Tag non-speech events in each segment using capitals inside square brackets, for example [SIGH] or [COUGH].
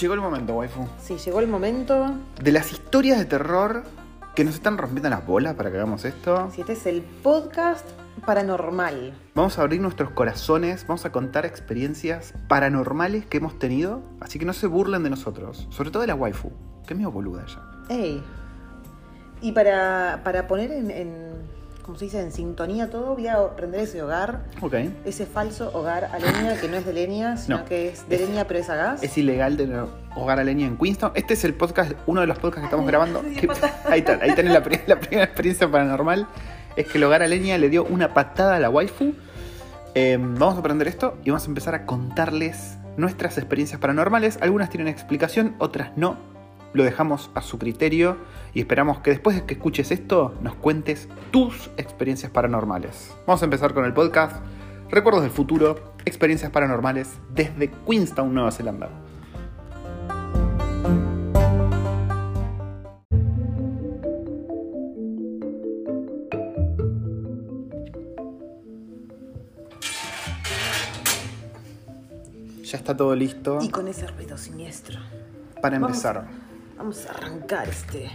Llegó el momento, waifu. Sí, llegó el momento. De las historias de terror que nos están rompiendo las bolas para que hagamos esto. Si este es el podcast paranormal. Vamos a abrir nuestros corazones, vamos a contar experiencias paranormales que hemos tenido, así que no se burlen de nosotros, sobre todo de la waifu, que es medio boluda ella. Ey. Y para, para poner en, en, ¿cómo se dice? En sintonía todo, voy a prender ese hogar, Ok. ese falso hogar a leña que no es de leña, sino No. que es de Es- leña pero es a gas. Es ilegal tener hogar a leña en Queenstown. Este es el podcast, uno de los podcasts que estamos grabando. que- [LAUGHS] ahí está, ahí tenés la, la primera experiencia paranormal. Es que el hogar a leña le dio una patada a la waifu. Eh, vamos a aprender esto y vamos a empezar a contarles nuestras experiencias paranormales. Algunas tienen explicación, otras no. Lo dejamos a su criterio y esperamos que después de que escuches esto nos cuentes tus experiencias paranormales. Vamos a empezar con el podcast Recuerdos del futuro, experiencias paranormales desde Queenstown, Nueva Zelanda. Ya está todo listo Y con ese ruido siniestro. para empezar. Vamos a arrancar este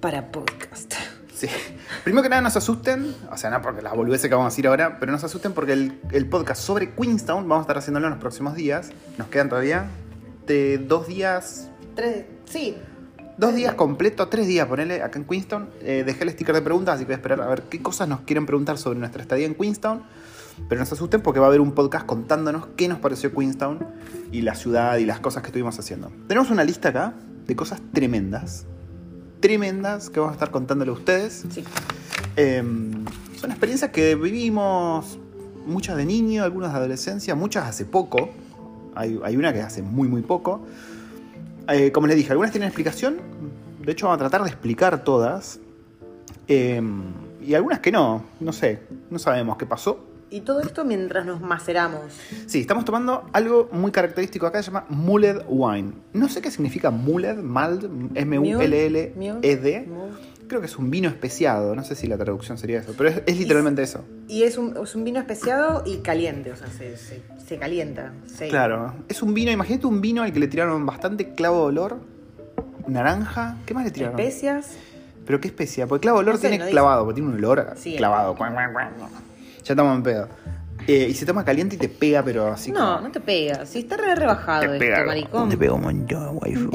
para podcast. Sí. Primero que nada, nos asusten, o sea, no porque las boludeces que vamos a decir ahora, pero nos asusten porque el, el podcast sobre Queenstown vamos a estar haciéndolo en los próximos días. Nos quedan todavía de dos días, Tres, sí. dos días completos, tres días, ponele acá en Queenstown. Eh, dejé el sticker de preguntas, así que voy a esperar a ver qué cosas nos quieren preguntar sobre nuestra estadía en Queenstown. Pero no se asusten porque va a haber un podcast contándonos qué nos pareció Queenstown y la ciudad y las cosas que estuvimos haciendo. Tenemos una lista acá de cosas tremendas. Tremendas que vamos a estar contándole a ustedes. Sí. Eh, son experiencias que vivimos muchas de niño, algunas de adolescencia, muchas hace poco. Hay, hay una que hace muy, muy poco. Eh, como les dije, algunas tienen explicación. De hecho, vamos a tratar de explicar todas. Eh, y algunas que no. No sé. No sabemos qué pasó. Y todo esto mientras nos maceramos. Sí, estamos tomando algo muy característico acá, se llama Mulled Wine. No sé qué significa Mulled, Mald, M-U-L-L-E-D. Mule. Creo que es un vino especiado, no sé si la traducción sería eso, pero es, es literalmente eso. Y es un, es un vino especiado y caliente, o sea, se, se, se calienta. se- Claro, es un vino, imagínate un vino al que le tiraron bastante clavo de olor, naranja, ¿qué más le tiraron? Especias. Pero qué especia, porque clavo de olor No sé, tiene no dice. clavado, porque tiene un olor Sí. clavado. Ya estamos en pedo. Eh, y se toma caliente y te pega, pero así no, como- no te pega. Si está re rebajado te esto, pega, maricón. te pega un montón, waifu.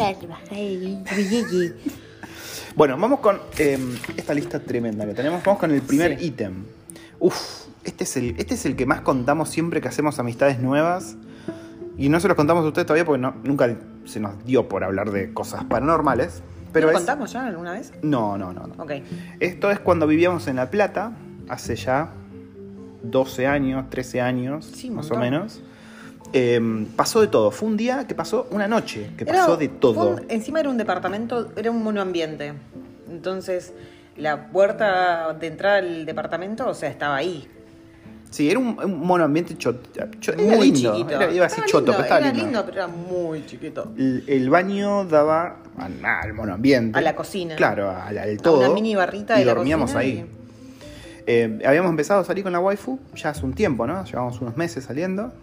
Bueno, vamos con eh, esta lista tremenda que tenemos. Vamos con el primer Sí. ítem. Uf, este es, el, este es el que más contamos siempre que hacemos amistades nuevas. Y no se los contamos a ustedes todavía porque no- nunca se nos dio por hablar de cosas paranormales. Pero ¿Lo es... contamos ya alguna vez? No, no, no, no. Ok. Esto es cuando vivíamos en La Plata, hace ya 12 años, 13 años, Sí, más o menos. Eh, pasó de todo. Fue un día que pasó una noche, que Era- pasó de todo. un- encima era un departamento, era un monoambiente. Entonces, la puerta de entrada al departamento, o sea, estaba ahí. Sí, era un, un monoambiente Era muy lindo. chiquito. Era- iba a decir choto, lindo, pero estaba era lindo. lindo, pero era muy chiquito. El, el baño daba al, monoambiente. A la cocina. Claro, al, al todo. una mini barrita y de la dormíamos cocina ahí. Eh, habíamos empezado a salir con la waifu ya hace un tiempo, ¿no? Llevamos unos meses saliendo.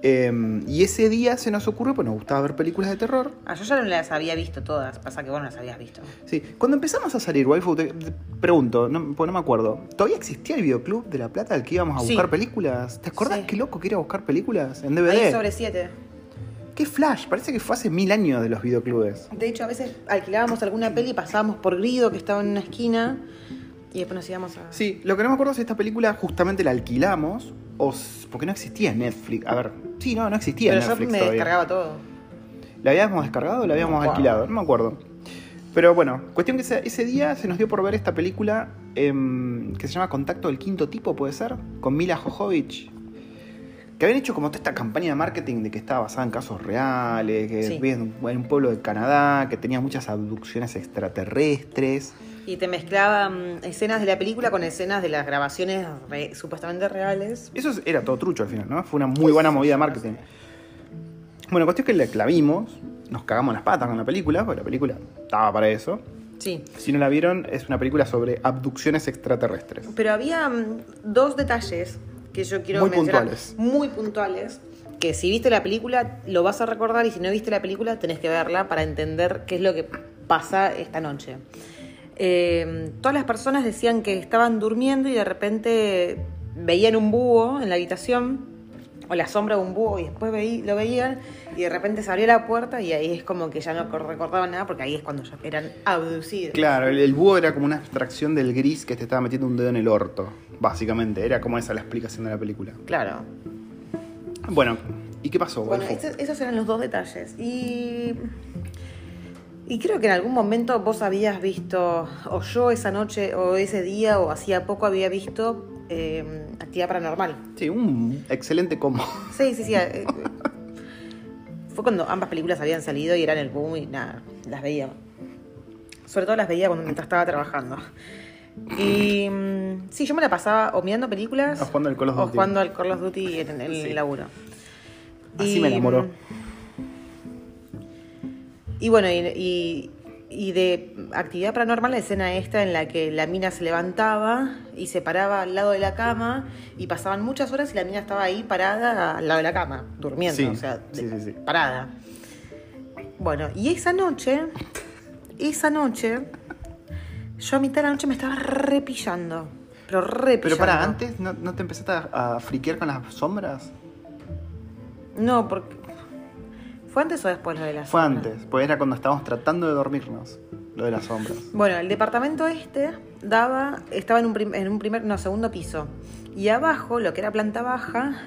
Eh, y ese día se nos ocurrió, pues nos gustaba ver películas de terror. Ah, yo ya no las había visto todas, pasa que vos no las habías visto. Sí, cuando empezamos a salir, waifu, te, te pregunto, no, porque no me acuerdo, ¿todavía existía el videoclub de La Plata al que íbamos a Sí. buscar películas? ¿Te acordás Sí. qué loco que era buscar películas en DVD? Ahí sobre siete. ¿Qué flash? Parece que fue hace mil años de los videoclubes. De hecho, a veces alquilábamos alguna peli y pasábamos por Grido, que estaba en una esquina, y después nos íbamos a... Sí, lo que no me acuerdo es si esta película justamente la alquilamos o porque no existía Netflix. A ver, sí, no, no existía Pero en yo Netflix me todavía. descargaba todo. ¿La habíamos descargado o la habíamos alquilado? No me acuerdo. Pero bueno, cuestión que ese, ese día se nos dio por ver esta película em, que se llama Contacto del Quinto Tipo, ¿puede ser? Con Mila Jovovich. Que habían hecho como toda esta campaña de marketing de que estaba basada en casos reales, que Sí. en un pueblo de Canadá, que tenía muchas abducciones extraterrestres. Y te mezclaban escenas de la película con escenas de las grabaciones re- supuestamente reales. Eso es- era todo trucho al final, ¿no? Fue una muy buena movida de marketing. Bueno, cuestión que la, la vimos, nos cagamos las patas con la película, porque la película estaba para eso. Sí. Si no la vieron, es una película sobre abducciones extraterrestres. Pero había mm, dos detalles que yo quiero Muy mencionar, puntuales. muy puntuales que si viste la película lo vas a recordar y si no viste la película tenés que verla para entender qué es lo que pasa esta noche. Eh, todas las personas decían que estaban durmiendo y de repente veían un búho en la habitación o la sombra de un búho y después veí- lo veían y de repente se abrió la puerta y ahí es como que ya no recordaban nada porque ahí es cuando ya eran abducidos. Claro, el, el búho era como una abstracción del gris que te estaba metiendo un dedo en el orto, básicamente. Era como esa la explicación de la película. Claro. Bueno, ¿y qué pasó? Bueno, esos eran los dos detalles. Y, y creo que en algún momento vos habías visto, o yo esa noche, o ese día, o hacía poco había visto eh, actividad paranormal. Sí, un excelente combo. Sí, sí, sí. [LAUGHS] eh, fue cuando ambas películas habían salido y eran el boom y nada, las veía. Sobre todo las veía cuando mientras estaba trabajando. Y mm, sí, yo me la pasaba o mirando películas O jugando al Call of o Duty. jugando al Call of Duty en, en el Sí. laburo. Así me enamoró. Y bueno, y, y- y de actividad paranormal, la escena esta en la que la mina se levantaba y se paraba al lado de la cama y pasaban muchas horas y la mina estaba ahí parada al lado de la cama, durmiendo, Sí, o sea, sí, sí. parada. Bueno, y esa noche, esa noche, yo a mitad de la noche me estaba repillando. Pero repillando. Pero para, antes no, no te empezaste a, a friquear con las sombras. No, porque. ¿Fue antes o después lo de la Fue sombra? antes, pues era cuando estábamos tratando de dormirnos, lo de las sombras. Bueno, el departamento este daba, estaba en un, prim- en un primer, no, segundo piso. Y abajo, lo que era planta baja,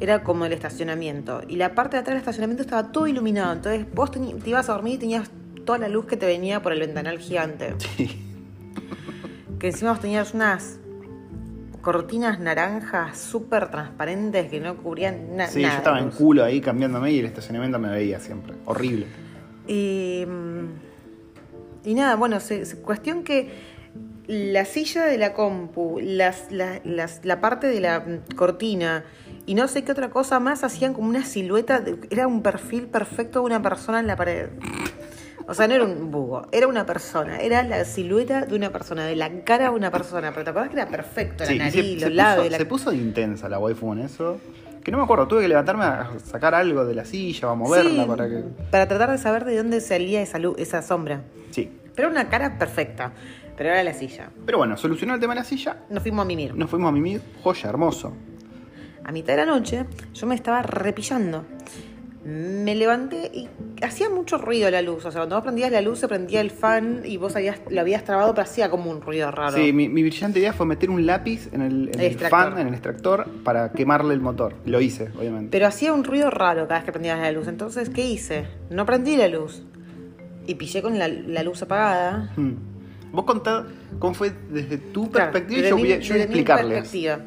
era como el estacionamiento. Y la parte de atrás del estacionamiento estaba todo iluminado. Entonces vos teni- te ibas a dormir y tenías toda la luz que te venía por el ventanal gigante. Sí. Que encima vos tenías unas cortinas naranjas súper transparentes que no cubrían na- Sí, nada. yo estaba en culo ahí cambiándome y el estacionamiento me veía siempre. Horrible. Y, mm, y nada, bueno, se, se- cuestión que la silla de la compu, las, la- las- la parte de la mm, cortina y no sé qué otra cosa más hacían como una silueta, de- era un perfil perfecto de una persona en la pared. O sea, no era un búho, era una persona, era la silueta de una persona, de la cara de una persona, pero te acordás que era perfecto, la Sí, nariz, se, los se labios, puso, la- se puso intensa la waifu en eso. Que no me acuerdo, tuve que levantarme a sacar algo de la silla o a moverla Sí, para que. para tratar de saber de dónde salía esa, luz, esa sombra. Sí. Pero era una cara perfecta, pero era la silla. Pero bueno, solucionó el tema de la silla. Nos fuimos a mimir. Nos fuimos a mimir. Joya, hermoso. A mitad de la noche yo me estaba repillando. Me levanté y hacía mucho ruido la luz. O sea, cuando vos prendías la luz se prendía el fan y vos habías, lo habías trabado, pero hacía como un ruido raro. Sí, mi, mi brillante idea fue meter un lápiz en el, en El el extractor. fan, en el extractor, para quemarle el motor. Lo hice, obviamente. Pero hacía un ruido raro cada vez que prendías la luz. Entonces, ¿qué hice? No prendí la luz. Y pillé con la, la luz apagada. Hmm. Vos contá cómo fue desde tu Claro, perspectiva y yo mi- voy a, yo voy a explicarles. perspectiva.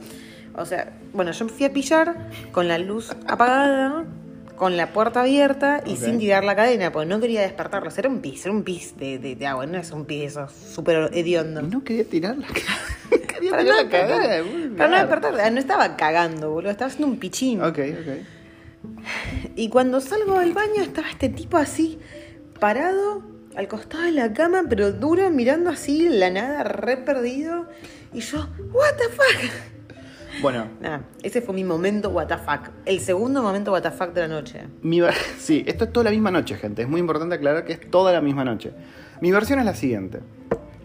O sea, bueno, yo me fui a pillar con la luz apagada, con la puerta abierta y sin tirar la cadena, porque no quería despertarlos. Era un pis, era un pis de, de- de agua, no es un pis eso, súper hediondo. No quería tirar la [LAUGHS] [LAUGHS] Quería Para tirar no la muy Para no despertar, ah, no estaba cagando, boludo, estaba haciendo un pichín. Ok, ok. Y cuando salgo del baño estaba este tipo así, parado al costado de la cama, pero duro, mirando así la nada, re perdido. Y yo, ¿What the fuck? Bueno, Nada, ese fue mi momento fuck. El segundo momento fuck de la noche. Mi [LAUGHS] sí, esto es toda la misma noche, gente. Es muy importante aclarar que es toda la misma noche. Mi versión es la siguiente.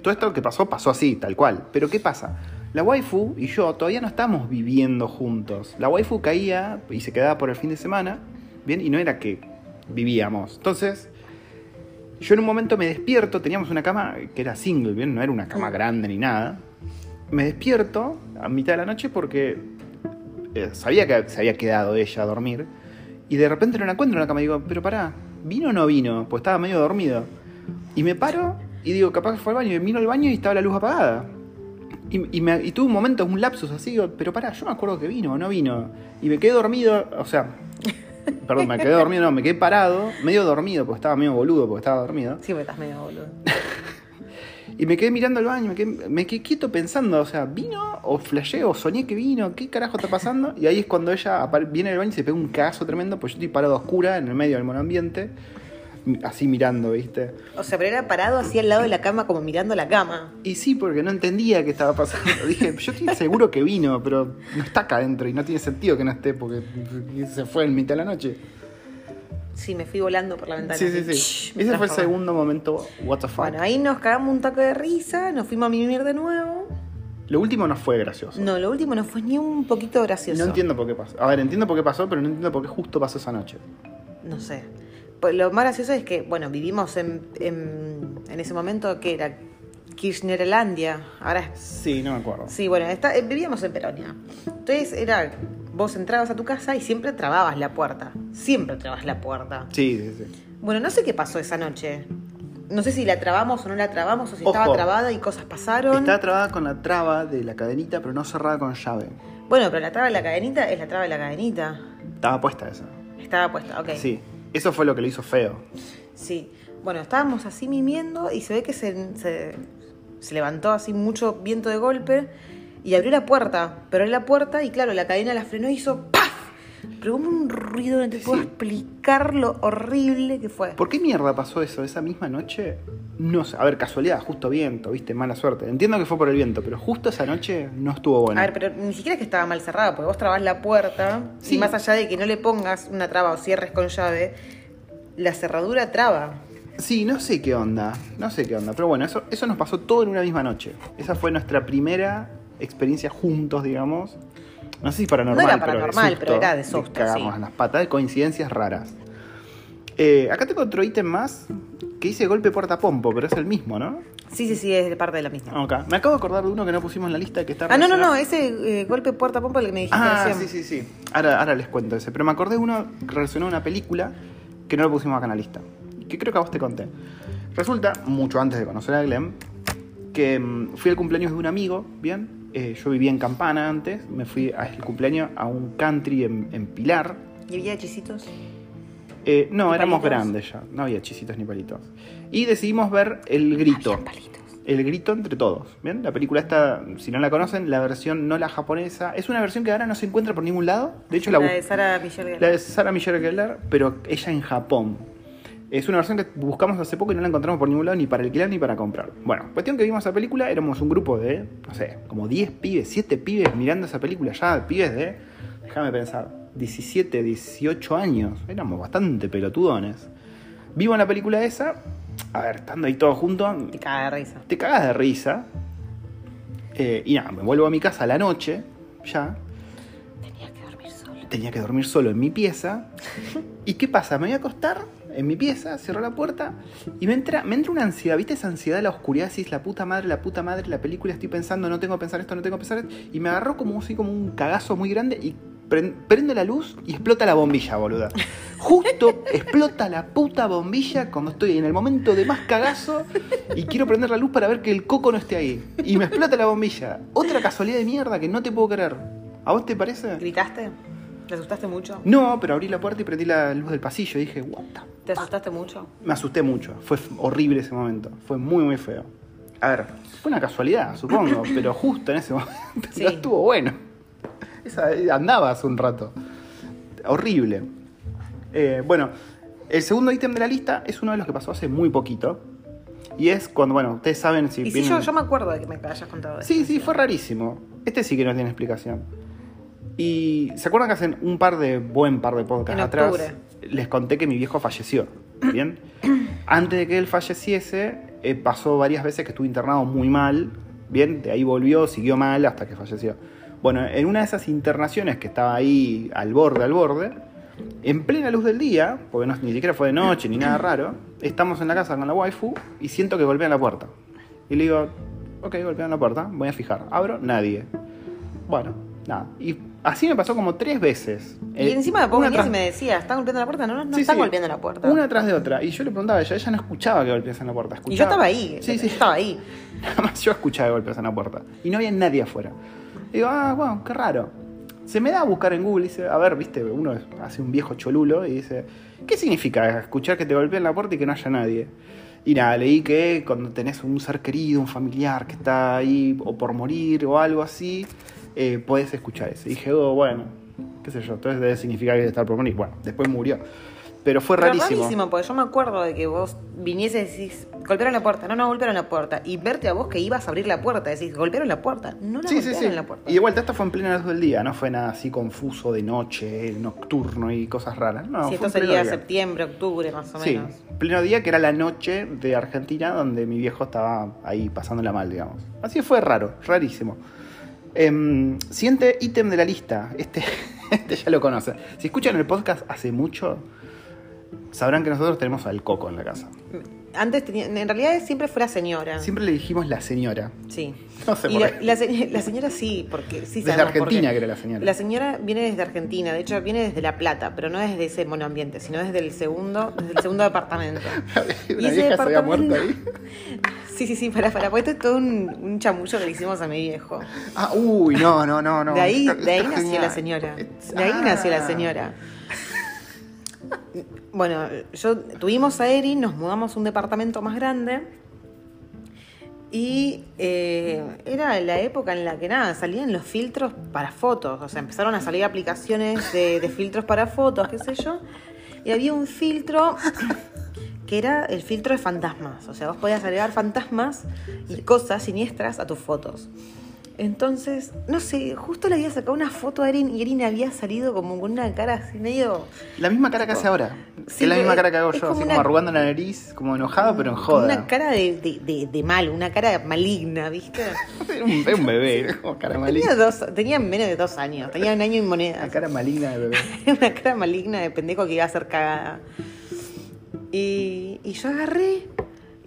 Todo esto que pasó, pasó así, tal cual. Pero ¿qué pasa? La waifu y yo todavía no estamos viviendo juntos. La waifu caía y se quedaba por el fin de semana, ¿bien? Y no era que vivíamos. Entonces, yo en un momento me despierto, teníamos una cama que era single, ¿bien? No era una cama grande ni nada. Me despierto a mitad de la noche porque eh, sabía que se había quedado ella a dormir. Y de repente no la encuentro en la cama y digo, pero pará, ¿vino o no vino? Pues estaba medio dormido. Y me paro y digo, capaz que fue al baño. Y vino al baño y estaba la luz apagada. Y, y, me, y tuve un momento, un lapsus así, digo, pero pará, yo me acuerdo que vino o no vino. Y me quedé dormido, o sea, [LAUGHS] perdón, me quedé dormido, no, me quedé parado, medio dormido, porque estaba medio boludo, porque estaba dormido. Sí, me estás medio boludo. [LAUGHS] Y me quedé mirando el baño, me quedé, me quedé quieto pensando, o sea, ¿vino o flashé o soñé que vino? ¿Qué carajo está pasando? Y ahí es cuando ella viene del baño y se pega un cagazo tremendo, pues yo estoy parado a oscura en el medio del monoambiente. así mirando, ¿viste? O sea, pero era parado así al lado de la cama, como mirando la cama. Y sí, porque no entendía qué estaba pasando. [LAUGHS] Dije, yo estoy seguro que vino, pero no está acá adentro y no tiene sentido que no esté porque se fue en mitad de la noche. Sí, me fui volando por la ventana. Sí, sí, sí. Ese fue el segundo momento, what the fuck. Bueno, ahí nos cagamos un taco de risa, nos fuimos a mimir de nuevo. Lo último no fue gracioso. No, lo último no fue ni un poquito gracioso. No entiendo por qué pasó. A ver, entiendo por qué pasó, pero no entiendo por qué justo pasó esa noche. No sé. Pues lo más gracioso es que, bueno, vivimos en, en, en ese momento que era Kirchnerlandia. Ahora es Sí, no me acuerdo. Sí, bueno, está- eh, vivíamos en Peronia. Entonces era, vos entrabas a tu casa y siempre trababas la puerta. Siempre trabas la puerta. Sí, sí, sí. Bueno, no sé qué pasó esa noche. No sé si la trabamos o no la trabamos o si Ojo. estaba trabada y cosas pasaron. Estaba trabada con la traba de la cadenita, pero no cerrada con llave. Bueno, pero la traba de la cadenita es la traba de la cadenita. Estaba puesta esa. Estaba puesta, ok. Sí. Eso fue lo que lo hizo feo. Sí. Bueno, estábamos así mimiendo y se ve que se, se, se levantó así mucho viento de golpe y abrió la puerta. Pero abrió la puerta y claro, la cadena la frenó y hizo ¡paf! Pero hubo un ruido, no te puedo explicar lo horrible que fue. ¿Por qué mierda pasó eso esa misma noche? No sé. A ver, casualidad, justo viento, viste, mala suerte. Entiendo que fue por el viento, pero justo esa noche no estuvo bueno. A ver, pero ni siquiera es que estaba mal cerrada, porque vos trabas la puerta Sí. y más allá de que no le pongas una traba o cierres con llave, la cerradura traba. Sí, no sé qué onda. No sé qué onda. Pero bueno, eso, eso nos pasó todo en una misma noche. Esa fue nuestra primera experiencia juntos, digamos. No sé si paranormal, No era pero de paranormal, susto, pero era de susto, cagarnos sí. las patas, de coincidencias raras. Eh, acá tengo otro ítem más que dice golpe puerta pompo, pero es el mismo, ¿no? Sí, sí, sí, es de parte de la misma. Me acabo de acordar de uno que no pusimos en la lista que está Ah, no, no, no, ese eh, golpe puerta pompa el que me dijiste Ah, recién. sí, sí, sí. Ahora, ahora les cuento ese. Pero me acordé de uno relacionado a una película que no lo pusimos acá en la lista. Que creo que a vos te conté. Resulta, mucho antes de conocer a Glenn, que mm, fui al cumpleaños de un amigo, ¿bien? Eh, yo vivía en Campana antes, me fui al cumpleaños a un country en, en Pilar. ¿Y había hechicitos? Eh, no, ¿Y éramos palitos? grandes ya, no había chisitos ni palitos. Y decidimos ver El Grito. Palitos. El grito entre todos. ¿Bien? La película está, si no la conocen, la versión no la japonesa. Es una versión que ahora no se encuentra por ningún lado. De hecho, La, la, de Sara Michelle la Gellar. de Sarah Michelle Gellar, pero ella en Japón. Es una versión que buscamos hace poco y no la encontramos por ningún lado, ni para alquilar ni para comprar. Bueno, cuestión que vimos esa película, éramos un grupo de, no sé, como 10 pibes, 7 pibes mirando esa película ya, pibes de, déjame pensar, 17, 18 años. Éramos bastante pelotudones. Vimos la película esa, a ver, estando ahí todos juntos, Te caga de risa. te cagas de risa. Eh, y nada, me vuelvo a mi casa a la noche, ya. Tenía que dormir solo. Tenía que dormir solo en mi pieza. [LAUGHS] ¿Y qué pasa? Me voy a acostar en mi pieza, cierro la puerta y me entra, me entra una ansiedad. ¿Viste esa ansiedad de la oscuridad? Decís, la puta madre, la puta madre, la película, estoy pensando, no tengo que pensar esto, no tengo que pensar esto. Y me agarró como así, como un cagazo muy grande y pren- prendo la luz y explota la bombilla, boluda. Justo [LAUGHS] explota la puta bombilla cuando estoy en el momento de más cagazo y quiero prender la luz para ver que el coco no esté ahí. Y me explota la bombilla. Otra casualidad de mierda que no te puedo creer. ¿A vos te parece? ¿Gritaste? ¿Te asustaste mucho? No, pero abrí la puerta y prendí la luz del pasillo y dije, what the ¿Te asustaste mucho? Me asusté mucho. Fue horrible ese momento. Fue muy, muy feo. A ver, fue una casualidad, supongo, [CLEARS THROAT] pero justo en ese momento [LAUGHS] Sí. no estuvo bueno. Esa, andaba hace un rato. Horrible. Eh, bueno, el segundo ítem de la lista es uno de los que pasó hace muy poquito. Y es cuando, bueno, ustedes saben si Y yo, yo me acuerdo de que me hayas contado eso. Sí, sí, fue rarísimo. Este sí que no tiene explicación. Y ¿se acuerdan que hace un par de, buen par de podcasts atrás, les conté que mi viejo falleció? ¿Bien? [CLEARS THROAT] Antes de que él falleciese, eh, pasó varias veces que estuvo internado muy mal. Bien, de ahí volvió, siguió mal hasta que falleció. Bueno, en una de esas internaciones que estaba ahí al borde, al borde, en plena luz del día, porque no, ni siquiera fue de noche ni nada raro, estamos en la casa con la waifu y siento que golpean la puerta. Y le digo, ok, golpean la puerta, voy a fijar. Abro, nadie. Bueno, nada. Y así me pasó como tres veces. Y Eh, encima una venías y me decías, ¿están golpeando la puerta? No, no, no Sí, están sí. golpeando la puerta. Una tras de otra. Y yo le preguntaba a ella, ella no escuchaba que golpeasen la puerta. Y yo Escuchaba... estaba ahí. Sí, estaba ahí. [LAUGHS] Nada más yo escuchaba que golpeasen la puerta. Y no había nadie afuera. Y digo, ah, bueno, qué raro. Se me da a buscar en Google y dice, a ver, viste, uno hace un viejo cholulo y dice, ¿qué significa escuchar que te golpeen la puerta y que no haya nadie? Y nada, leí que cuando tenés un ser querido, un familiar que está ahí o por morir o algo así, eh, podés escuchar eso. Y dije, oh, bueno, qué sé yo, entonces debe significar que estar por morir. Bueno, después murió. Pero fue Pero rarísimo. rarísimo, porque yo me acuerdo de que vos vinieses y decís, golpearon la puerta, no, no, golpearon la puerta. Y verte a vos que ibas a abrir la puerta, decís, golpearon la puerta, no la Sí, sí, golpearon sí. la puerta. Y de vuelta, esto fue en plena luz del día, no fue nada así confuso de noche, nocturno y cosas raras. No, si fue esto sería septiembre, octubre, más o Sí, menos. pleno día que era la noche de Argentina donde mi viejo estaba ahí pasándola mal, digamos. Así fue raro, rarísimo. Em, siguiente ítem de la lista. Este, [LAUGHS] este ya lo conocen. Si escuchan el podcast hace mucho, sabrán que nosotros tenemos al coco en la casa. Antes tenía, en realidad siempre fue la señora. Siempre le dijimos la señora. Sí. [LAUGHS] No sé y por la, qué. la se- la señora sí, porque sí Desde Argentina que era la señora. La señora viene desde Argentina, de hecho viene desde La Plata, pero no desde ese monoambiente, sino desde el segundo, desde el segundo departamento. [LAUGHS] Una ese vieja se había muerto ahí. [LAUGHS] Sí, sí, sí, para, para, porque esto es todo un, un chamullo que le hicimos a mi viejo. Ah, uy, no, no, no, no. de ahí, de ahí nació la señora. De ahí ah. nació la señora. Bueno, yo tuvimos a Erin, nos mudamos a un departamento más grande. Y eh, era la época en la que nada, salían los filtros para fotos. O sea, empezaron a salir aplicaciones de, de filtros para fotos, qué sé yo. Y había un filtro que era el filtro de fantasmas. O sea, vos podías agregar fantasmas y cosas siniestras a tus fotos. Entonces, no sé, justo le había sacado una foto a Erin y Erin había salido como con una cara así medio. La misma cara que hace ahora. Sí, es la misma cara que hago yo, como así una- como arrugando la nariz, como enojado, pero en joda. Una cara de, de, de- de mal, una cara maligna, ¿viste? [LAUGHS] Era un, era un bebé, [LAUGHS] era como cara Tenía, maligna. dos, tenía menos de dos años, tenía un año y Una monedas. cara maligna de bebé. [LAUGHS] una cara maligna de pendejo que iba a ser cagada. Y, y yo agarré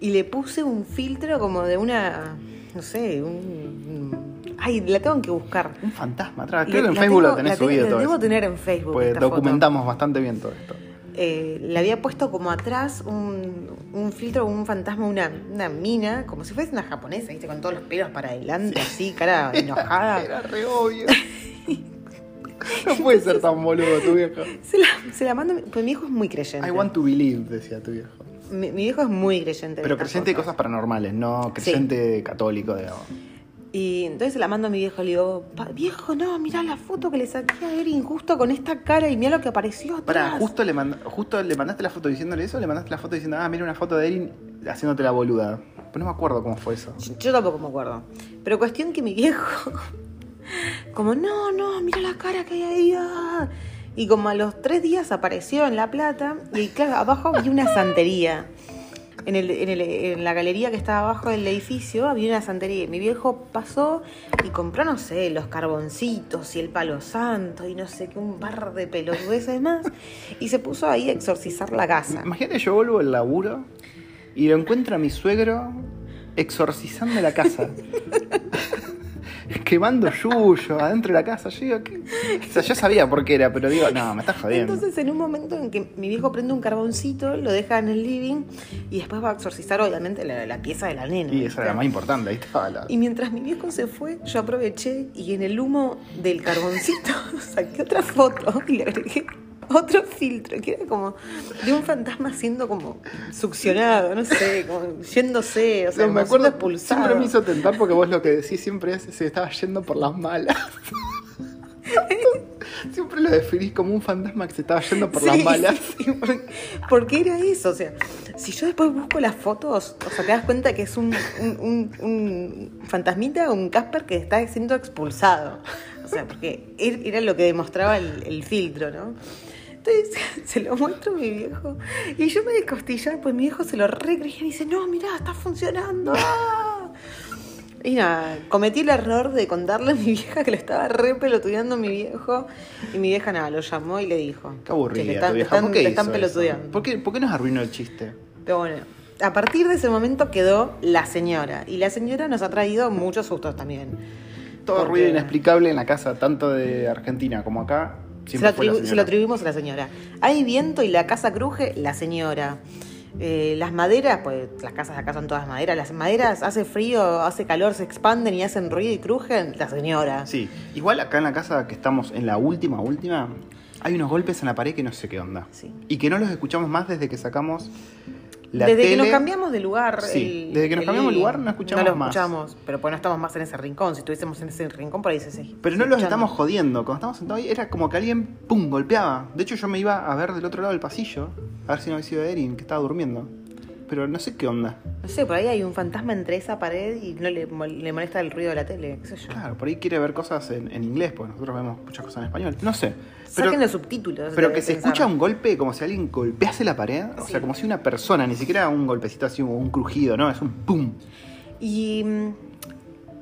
y le puse un filtro como de una. No sé, un. Ay, la tengo que buscar. Un fantasma atrás. Creo que en la Facebook tengo- lo tenés la subido la todo debo eso. tener en Facebook. Pues esta foto. documentamos bastante bien todo esto. Eh, le había puesto como atrás un, un filtro, un fantasma, una, una mina, como si fuese una japonesa, ¿viste? Con todos los pelos para adelante, así, cara [LAUGHS] enojada. Era re obvio. [LAUGHS] No puede ser tan boludo tu viejo. Se la, se la mando, pues mi hijo es muy creyente. I want to believe, decía tu viejo. Mi, mi viejo es muy creyente. Pero creyente de cosas paranormales, no creyente católico, digamos. Y entonces se la mando a mi viejo, le digo, "Pa- viejo, no, mirá la foto que le saqué a Erin justo con esta cara y mirá lo que apareció atrás. Para, justo le, mand- justo le mandaste la foto diciéndole eso, le mandaste la foto diciendo, ah, mira una foto de Erin haciéndote la boluda. Pues no me acuerdo cómo fue eso. Yo, yo tampoco me acuerdo. Pero cuestión que mi viejo, [LAUGHS] como, no, no, mira la cara que hay ahí. ah". Y como a los tres días apareció en La Plata y claro, abajo había una santería. En, el, en, el- en la galería que estaba abajo del edificio había una santería. Y mi viejo pasó y compró, no sé, los carboncitos y el palo santo y no sé qué, un par de pelotudeces más. Y se puso ahí a exorcizar la casa. Imagínate, yo vuelvo al laburo y lo encuentro a mi suegro exorcizando la casa. [LAUGHS] Quemando yuyo adentro de la casa. Yo digo, ¿qué? O sea, yo sabía por qué era, pero digo, no, me estás jodiendo. Entonces, en un momento en que mi viejo prende un carboncito, lo deja en el living y después va a exorcizar, obviamente, la, la pieza de la nena. y eso era lo más importante, ahí estaba la... Y mientras mi viejo se fue, yo aproveché y en el humo del carboncito [LAUGHS] saqué otra foto y le agregué [LAUGHS] otro filtro, que era como de un fantasma siendo como succionado, no sé, como yéndose, o sea, No, me acuerdo, expulsado. siempre me hizo tentar porque vos lo que decís siempre es se estaba yendo por las malas. [LAUGHS] siempre lo definís como un fantasma que se estaba yendo por las malas. sí, porque, porque era eso, o sea, si yo después busco las fotos, o sea, te das cuenta que es un, un, un- un fantasmita un Casper que está siendo expulsado. O sea, porque er- era lo que demostraba el, el filtro, ¿no? [LAUGHS] Se lo muestro a mi viejo y yo me descostillaba, pues mi viejo se lo recreía y dice, no, mirá, está funcionando. ¡ah!". [LAUGHS] Y nada, cometí el error de contarle a mi vieja que le estaba re pelotudeando a mi viejo. Y mi vieja nada, lo llamó y le dijo. Qué aburrida "Che, le tu están, vieja. están- ¿Por qué le están hizo pelotudeando. ¿Por qué, ¿Por qué nos arruinó el chiste? Pero bueno, a partir de ese momento quedó la señora. Y la señora nos ha traído muchos sustos también. Todo Porque- ruido inexplicable en la casa, tanto de Argentina como acá. Se lo, atribu- se atribuimos a la señora. Hay viento y la casa cruje, la señora. Eh, las maderas, pues las casas de acá son todas maderas. Las maderas hace frío, hace calor, se expanden y hacen ruido y crujen, la señora. Sí, igual acá en la casa que estamos en la última, última, hay unos golpes en la pared que no sé qué onda. Sí. Y que no los escuchamos más desde que sacamos La desde que nos cambiamos de lugar. Sí, el- desde que nos el cambiamos de lugar no escuchamos No lo más. escuchamos, pero pues no estamos más en ese rincón. Si estuviésemos en ese rincón, por ahí se Pero no los escuchando. estamos jodiendo. Cuando estamos sentados ahí, era como que alguien, pum, golpeaba. De hecho, yo me iba a ver del otro lado del pasillo, a ver si no había sido Erin, que estaba durmiendo. Pero no sé qué onda. No sé, por ahí hay un fantasma entre esa pared y no le, le molesta el ruido de la tele, qué sé yo. Claro, por ahí quiere ver cosas en, en inglés, porque nosotros vemos muchas cosas en español. No sé. Pero, Saquen los subtítulos. pero que se pensar. escucha un golpe como si alguien golpease la pared. O Sí. sea, como si una persona, ni siquiera un golpecito así, un crujido, ¿no? Es un pum. Y mm,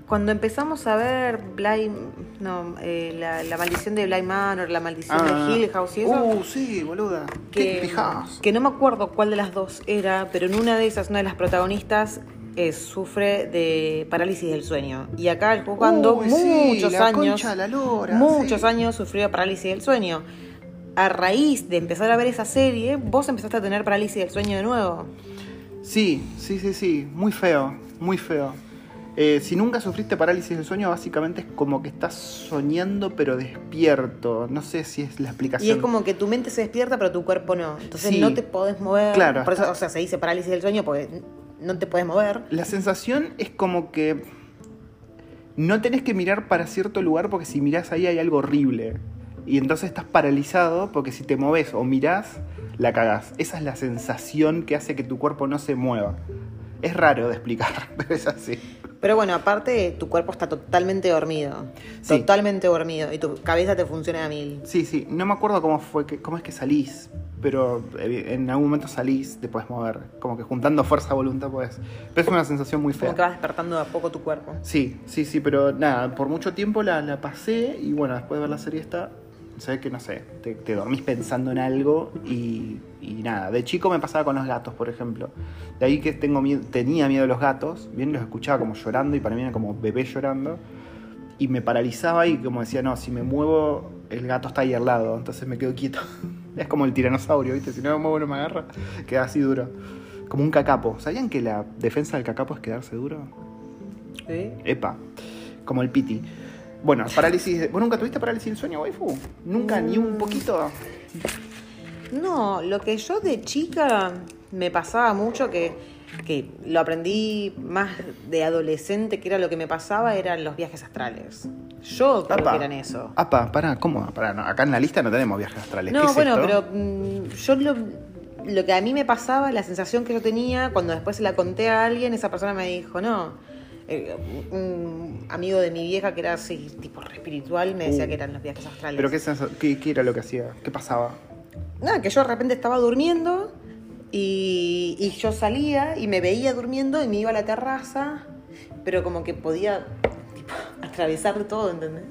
cuando empezamos a ver Blind, no, eh, la, la maldición de Blind Manor, la maldición Ah. de Hill House y eso. Uh, sí, boluda. ¿Qué que, fijás? que no me acuerdo cuál de las dos era, pero en una de esas, una de las protagonistas eh, sufre de parálisis del sueño. Y acá el jugando Uy, sí, muchos la años, concha de la lora, muchos sí. años sufrió parálisis del sueño. A raíz de empezar a ver esa serie, vos empezaste a tener parálisis del sueño de nuevo. Sí, sí, sí, sí. Muy feo, muy feo. Eh, si nunca sufriste parálisis del sueño, básicamente es como que estás soñando pero despierto. No sé si es la Y explicación. es como que tu mente se despierta, pero tu cuerpo no. Entonces Sí. no te podés mover. Claro, Por eso, o sea, se dice parálisis del sueño porque no te puedes mover. La sensación es como que no tenés que mirar para cierto lugar porque si mirás ahí hay algo horrible. Y entonces estás paralizado porque si te moves o mirás, la cagás. Esa es la sensación que hace que tu cuerpo no se mueva. Es raro de explicar, [LAUGHS] pero es así. Pero bueno, aparte, tu cuerpo está totalmente dormido. Sí. Totalmente dormido. Y tu cabeza te funciona a mil. Sí, sí, no me acuerdo cómo fue que, cómo es que salís, pero eh, en algún momento salís, te puedes mover, como que juntando fuerza a voluntad puedes. Pero es una sensación muy Como que fea. vas despertando de a poco tu cuerpo. Sí, sí, sí, pero nada, por mucho tiempo la, la pasé y bueno, después de ver la serie esta, sabes que no sé, te, te dormís pensando en algo y, y nada. De chico me pasaba con los gatos, por ejemplo. De ahí que tengo miedo, tenía miedo a los gatos, bien los escuchaba como llorando y para mí era como bebé llorando. Y me paralizaba y como decía, no, si me muevo, el gato está ahí al lado, entonces me quedo quieto. [LAUGHS] Es como el tiranosaurio, ¿viste? Si no me muevo no me agarra, queda así duro. Como un cacapo. ¿Sabían que la defensa del cacapo es quedarse duro? ¿Sí? Epa, como el piti. Bueno, parálisis. de- ¿Vos nunca tuviste parálisis del sueño, waifu? ¿Nunca? ¿Ni un poquito? No, lo que yo de chica me pasaba mucho que, que lo aprendí más de adolescente, que era lo que me pasaba, eran los viajes astrales. Yo creo Apa. que eran eso. Apa, pará, ¿cómo? Pará, no, acá en la lista no tenemos viajes astrales. ¿Qué No, es bueno, esto? pero mm, yo lo, lo que a mí me pasaba, la sensación que yo tenía, cuando después se la conté a alguien, esa persona me dijo, no. Eh, un amigo de mi vieja que era así, tipo re espiritual, me decía Uh. que eran los viajes astrales. ¿Pero qué, sensa- qué, qué era lo que hacía? ¿Qué pasaba? Nada, que yo de repente estaba durmiendo y, y yo salía y me veía durmiendo y me iba a la terraza, pero como que podía tipo, atravesar todo, ¿entendés?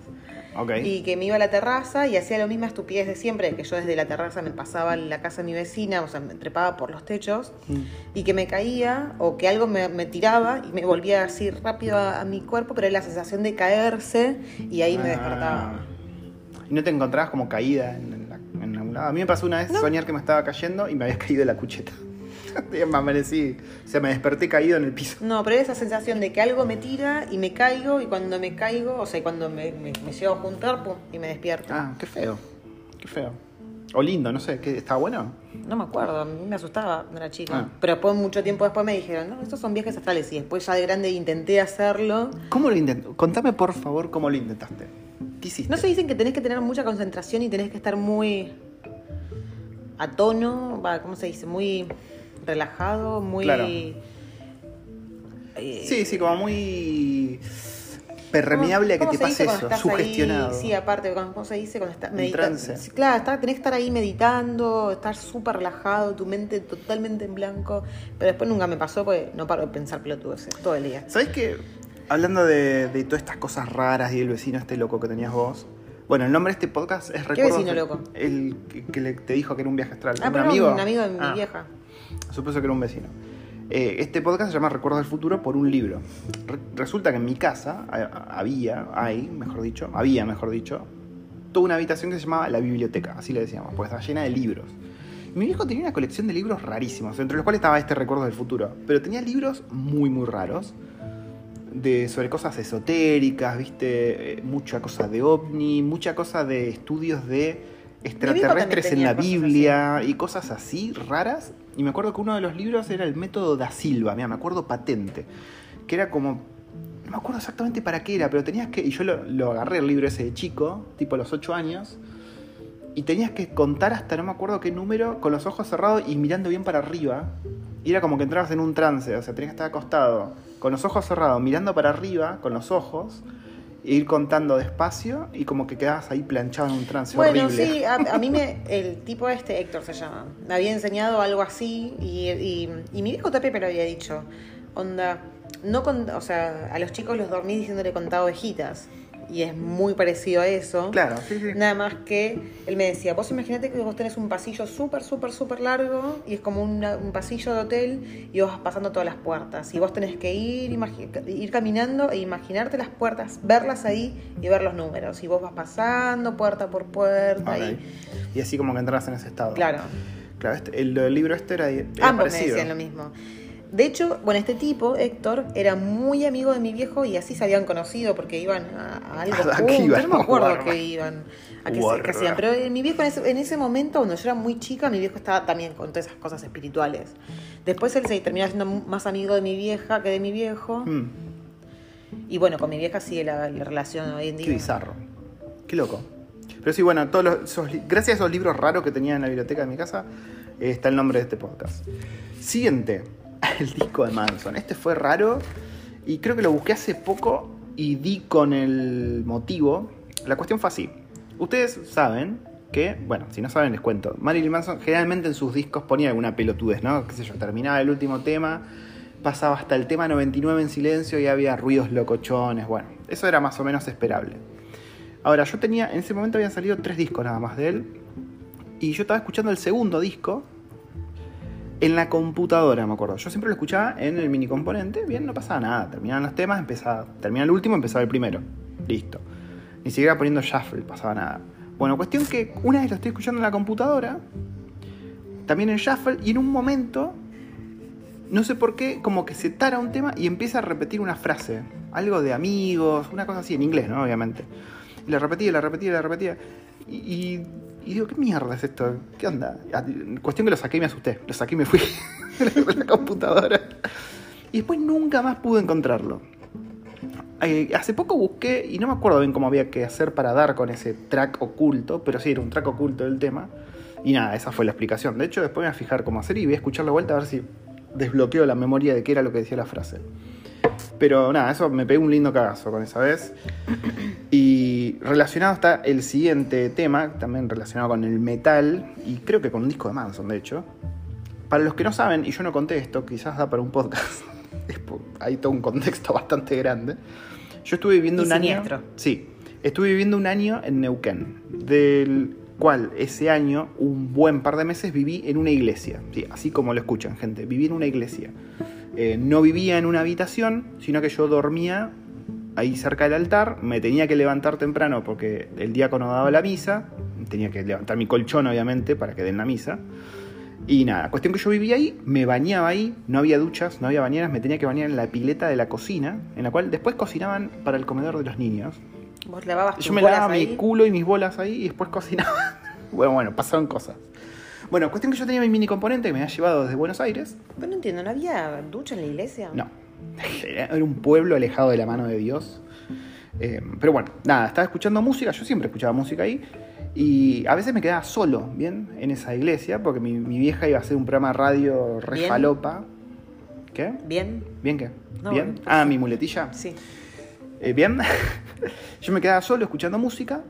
Y que me iba a la terraza y hacía la misma estupidez de siempre, que yo desde la terraza me pasaba a la casa de mi vecina, o sea, me trepaba por los techos Mm. y que me caía o que algo me, me tiraba y me volvía así rápido a, a mi cuerpo, pero era la sensación de caerse y ahí me Ah. despertaba. ¿Y no te encontrabas como caída en, en la- en algún lado? A mí me pasó una vez soñar que me estaba cayendo y me había [LAUGHS] caído de la cucheta. [LAUGHS] Me amanecí. O sea, me desperté caído en el piso. No, pero era esa sensación de que algo me tira y me caigo y cuando me caigo, o sea, y cuando me, me, me llego a juntar, pum, y me despierto. Ah, qué feo. Qué feo. O lindo, no sé. ¿qué, ¿Está bueno? No me acuerdo, a mí me asustaba cuando era chica. Ah. Pero después, mucho tiempo después me dijeron, no, estos son viajes astrales. Y después ya de grande intenté hacerlo. ¿Cómo lo intentaste? Contame por favor cómo lo intentaste. ¿Qué hiciste? No se dicen que tenés que tener mucha concentración y tenés que estar muy a tono, va, ¿cómo se dice? Muy relajado, muy... Claro. eh, Sí, sí, como muy permeable a que ¿Cómo te se pase eso, sugestionado. Ahí? Sí, aparte, ¿cómo se dice cuando estás meditando? Claro, está- tenés que estar ahí meditando, estar súper relajado, tu mente totalmente en blanco. Pero después nunca me pasó porque no paro de pensar pelotudeces todo el día. ¿Sabes qué? Hablando de, de todas estas cosas raras y el vecino este loco que tenías vos. Bueno, el nombre de este podcast es Recuerdos vecino loco? El que, que le- te dijo que era un viaje astral. Ah, ¿Un pero amigo? un amigo de mi Ah, vieja. Supuso que era un vecino. Eh, este podcast se llama Recuerdos del Futuro por un libro. Re- resulta que en mi casa había, hay, mejor dicho, había, mejor dicho, toda una habitación que se llamaba la biblioteca, así le decíamos, pues estaba llena de libros. Mi viejo tenía una colección de libros rarísimos, entre los cuales estaba este Recuerdos del Futuro, pero tenía libros muy, muy raros. De, sobre cosas esotéricas, viste, Eh, mucha cosa de ovni, mucha cosa de estudios de extraterrestres en la Biblia y cosas así raras Y me acuerdo que uno de los libros era el método da Silva, mira, me acuerdo patente. Que era como. No me acuerdo exactamente para qué era, pero tenías que. Y yo lo, agarré el libro ese de chico, tipo a los 8 años. Y tenías que contar hasta no me acuerdo qué número, con los ojos cerrados y mirando bien para arriba. Y era como que entrabas en un trance, o sea, tenías que estar acostado, con los ojos cerrados, mirando para arriba, con los ojos, ir contando despacio y como que quedabas ahí planchado en un trance Bueno, horrible. sí, a, a mí me, el tipo este, Héctor se llama, me había enseñado algo así y, y, y mi viejo Tape me lo había dicho. Onda, no con, o sea, a los chicos los dormí diciéndole contaba ovejitas. Y es muy parecido a eso. Claro, sí, sí. Nada más que él me decía, vos imaginate que vos tenés un pasillo súper, súper, súper largo y es como una- un pasillo de hotel y vos vas pasando todas las puertas. Y vos tenés que ir, ir caminando e imaginarte las puertas, verlas ahí y ver los números. Y vos vas pasando puerta por puerta. Ok. Y, Y así como que entras en ese estado. claro, Claro, este- el, el libro este era, era ambos me parecido. decían lo mismo. De hecho, bueno, este tipo, Héctor, era muy amigo de mi viejo y así se habían conocido porque iban a, a algo [LAUGHS] ¿A juntos. iban? No me acuerdo que iban, a qué, se- qué hacían. Pero eh, mi viejo en ese, en ese momento, cuando yo era muy chica, mi viejo estaba también con todas esas cosas espirituales. Después él se terminó siendo más amigo de mi vieja que de mi viejo. Mm, Y bueno, con mi vieja sigue la, la relación hoy en día. qué bizarro. Qué loco. Pero sí, bueno, todos los- esos gracias a esos libros raros que tenía en la biblioteca de mi casa, eh, está el nombre de este podcast. Siguiente, [LAUGHS] el disco de Manson. Este fue raro y creo que lo busqué hace poco y di con el motivo. La cuestión fue así. Ustedes saben que, bueno, si no saben les cuento. Marilyn Manson generalmente en sus discos ponía alguna pelotudez, ¿no? Qué sé yo, terminaba el último tema, pasaba hasta el tema 99 en silencio y había ruidos locochones. Bueno, eso era más o menos esperable. Ahora, yo tenía, en ese momento habían salido tres discos nada más de él. Y yo estaba escuchando el segundo disco en la computadora, me acuerdo. Yo siempre lo escuchaba en el mini componente, bien, no pasaba nada. Terminaban los temas, empezaba, terminaba el último, empezaba el primero. Listo. Ni siquiera poniendo shuffle, pasaba nada. Bueno, cuestión que una vez lo estoy escuchando en la computadora, también en shuffle, y en un momento, no sé por qué, como que se tara un tema y empieza a repetir una frase. Algo de amigos, una cosa así, en inglés, ¿no? Obviamente. Y la repetía, la repetía, la repetía. Y, y- y digo, ¿qué mierda es esto? ¿Qué onda? Ah, Cuestión que lo saqué y me asusté. Lo saqué y me fui [LAUGHS] de la, computadora. Y después nunca más pude encontrarlo. Eh, hace poco busqué, y no me acuerdo bien cómo había que hacer para dar con ese track oculto, pero sí, era un track oculto del tema. Y nada, esa fue la explicación. De hecho, después me voy a fijar cómo hacer y voy a escuchar la vuelta a ver si desbloqueo la memoria de qué era lo que decía la frase. Pero nada, eso me pegué un lindo cagazo con esa vez. Y relacionado está el siguiente tema, también relacionado con el metal, y creo que con un disco de Manson, de hecho. Para los que no saben, y yo no conté esto, quizás da para un podcast, [LAUGHS] hay todo un contexto [LAUGHS] bastante grande. Yo estuve viviendo Y un año. siniestro. Sí, estuve viviendo un año en Neuquén, del cual ese año, un buen par de meses, viví en una iglesia. Sí, así como lo escuchan, gente, viví en una iglesia. Eh, no vivía en una habitación, sino que yo dormía ahí cerca del altar, me tenía que levantar temprano porque el diácono daba la misa, tenía que levantar mi colchón obviamente para que den la misa. Y nada, cuestión que yo vivía ahí, me bañaba ahí, no había duchas, no había bañeras, me tenía que bañar en la pileta de la cocina, en la cual después cocinaban para el comedor de los niños. Vos lavabas tus Yo me bolas lavaba mi culo y mis bolas ahí y después cocinaba. [LAUGHS] bueno, bueno, pasaron cosas. Bueno, cuestión que yo tenía mi mini componente que me había llevado desde Buenos Aires. Pero no entiendo, ¿no había ducha en la iglesia? No. Era un pueblo alejado de la mano de Dios. Eh, pero bueno, nada, estaba escuchando música, yo siempre escuchaba música ahí. Y a veces me quedaba solo, ¿bien? En esa iglesia, porque mi, mi vieja iba a hacer un programa de radio re Bien. falopa. ¿Qué? ¿Bien? ¿Bien qué? No, ¿Bien? pues Ah, mi muletilla. Sí. Eh, ¿Bien? [LAUGHS] yo me quedaba solo escuchando música.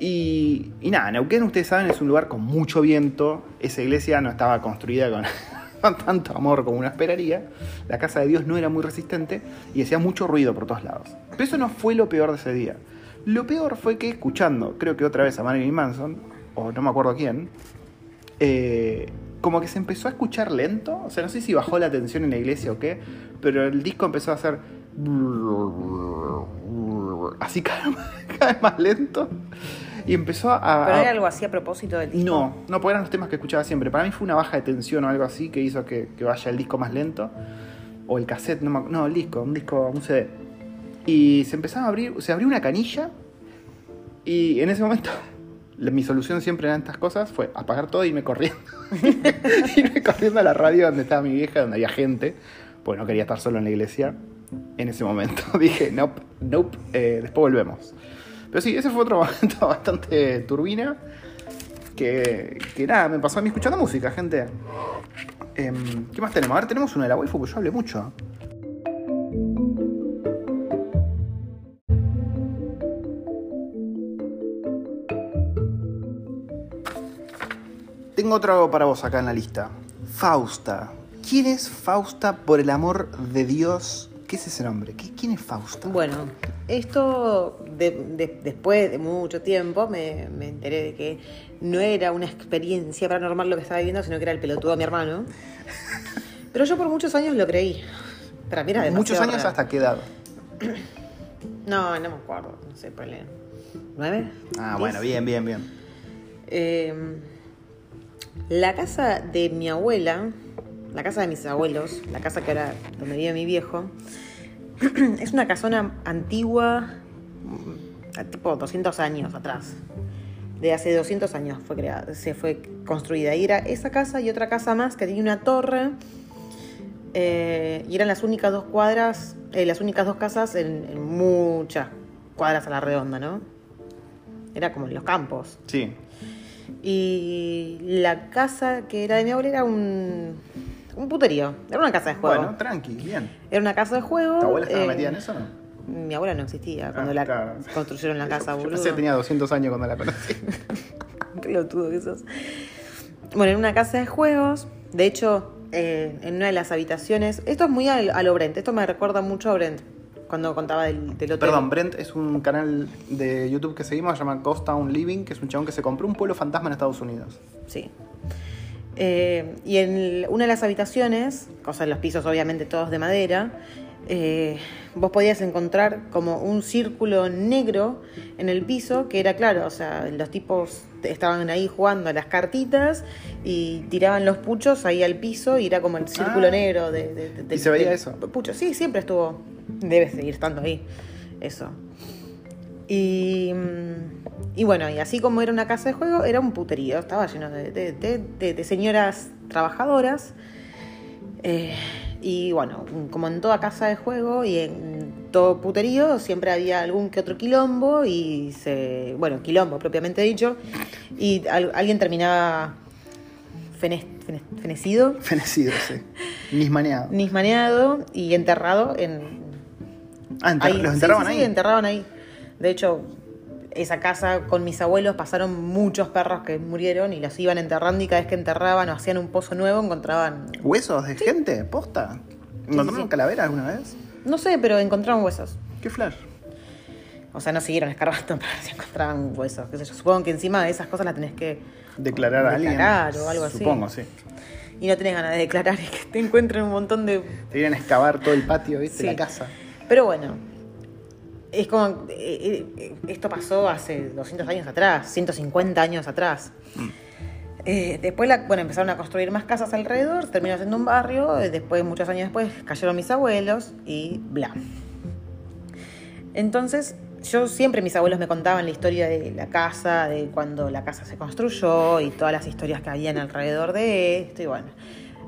Y, y nada, Neuquén, ustedes saben, es un lugar con mucho viento. Esa iglesia no estaba construida con, [LAUGHS] tanto amor como uno esperaría. La casa de Dios no era muy resistente y hacía mucho ruido por todos lados. Pero eso no fue lo peor de ese día. Lo peor fue que escuchando, creo que otra vez a Marilyn Manson, o no me acuerdo quién, eh, como que se empezó a escuchar lento. O sea, no sé si bajó la tensión en la iglesia o qué, pero el disco empezó a hacer así cada vez [LAUGHS] más lento. Y empezó a. ¿Pero era algo así a propósito del disco? no, no, porque eran los temas que escuchaba siempre. Para mí fue una baja de tensión o algo así que hizo que, que vaya el disco más lento. O el cassette, no, me no, el disco, un disco, un CD. Y se empezaba a abrir, se abrió una canilla. Y en ese momento [LAUGHS] mi solución siempre en estas cosas fue apagar todo y irme corriendo. [LAUGHS] irme corriendo a la radio donde estaba mi vieja, donde había gente, porque no quería estar solo en la iglesia en ese momento. [LAUGHS] Dije, nope, nope, eh, después volvemos. Pero sí, ese fue otro [LAUGHS] momento bastante turbina. Que, que nada, me pasó a mí escuchando música, gente. Em, ¿Qué más tenemos? A ver, tenemos una de la waifu que yo hablé mucho. Tengo otro para vos acá en la lista. Fausta. ¿Quién es Fausta por el amor de Dios? ¿Qué es ese nombre? ¿Qué- ¿Quién es Fausta? Bueno, esto de- de- después de mucho tiempo me, me enteré de que no era una experiencia paranormal lo que estaba viviendo, sino que era el pelotudo de mi hermano. [LAUGHS] Pero yo por muchos años lo creí. Para mí era Muchos años real. hasta qué edad. [CLEARS THROAT] No, no me acuerdo, no sé, ponle. ¿Nueve? Ah, ¿Diez? bueno, bien, bien, bien. Eh, la casa de mi abuela, la casa de mis abuelos, la casa que era donde vive mi viejo, [CLEARS THROAT] es una casona antigua, tipo 200 años atrás. De hace 200 años fue creada, se fue construida. Y era esa casa y otra casa más que tenía una torre. eh, y eran las únicas dos cuadras, eh, las únicas dos casas en, en muchas cuadras a la redonda, ¿no? Era como en los campos. Sí. Y la casa que era de mi abuela era un, un puterío. Era una casa de juego. Bueno, tranqui, bien. Era una casa de juego. ¿Tu abuela estaba eh, metida en eso no? Mi abuela no existía cuando Ah, la claro. construyeron la [LAUGHS] casa, Yo boludo. que tenía 200 años cuando la conocí. [LAUGHS] Pelotudo que sos. Bueno, en una casa de juegos. De hecho, eh, en una de las habitaciones. Esto es muy a, a lo Brent. Esto me recuerda mucho a Brent. Cuando contaba del, del hotel. Perdón, Brent es un canal de YouTube que seguimos, se llama Coast Town Living, que es un chabón que se compró un pueblo fantasma en Estados Unidos. Sí. Eh, y en el- una de las habitaciones, cosa de los pisos obviamente todos de madera, eh, vos podías encontrar como un círculo negro en el piso, que era claro, o sea, los tipos estaban ahí jugando a las cartitas y tiraban los puchos ahí al piso y era como el círculo Ah. negro de, de- de- ¿Y se veía eso? Pucho, sí, siempre estuvo. Debe seguir estando ahí. Eso. Y, mm, y bueno, y así como era una casa de juego, era un puterío. Estaba lleno de, de- de- de- de señoras trabajadoras. Eh, y bueno, como en toda casa de juego y en todo puterío, siempre había algún que otro quilombo y se. Bueno, quilombo propiamente dicho. Y al- alguien terminaba fene- fene- fenecido, [LAUGHS] Fenecido, sí. Nismaneado. nismaneado y enterrado en, Ah, enter- Ahí, los sí, enterraban sí, ahí. Sí, enterraban ahí. De hecho, esa casa con mis abuelos pasaron muchos perros que murieron y los iban enterrando y cada vez que enterraban o hacían un pozo nuevo encontraban... ¿Huesos de gente? ¿Posta? ¿Encontraron sí. calavera alguna vez? No sé, pero encontraron huesos. ¿Qué flash? O sea, no siguieron escarbando [LAUGHS] ver si encontraban huesos. qué sé yo. Supongo que encima de esas cosas las tenés que... Declarar a alguien. Declarar o algo así. Supongo, sí. Y no tenés ganas de declarar y que te encuentren un montón de Te vienen a excavar todo el patio, ¿viste? Sí. La casa. Pero bueno, es como. eh, eh, esto pasó hace 200 años atrás, 150 años atrás. Eh, después, la- bueno, empezaron a construir más casas alrededor, terminó siendo un barrio. Después, muchos años después, cayeron mis abuelos y bla. Entonces, yo siempre mis abuelos me contaban la historia de la casa, de cuando la casa se construyó y todas las historias que habían alrededor de esto. Y bueno,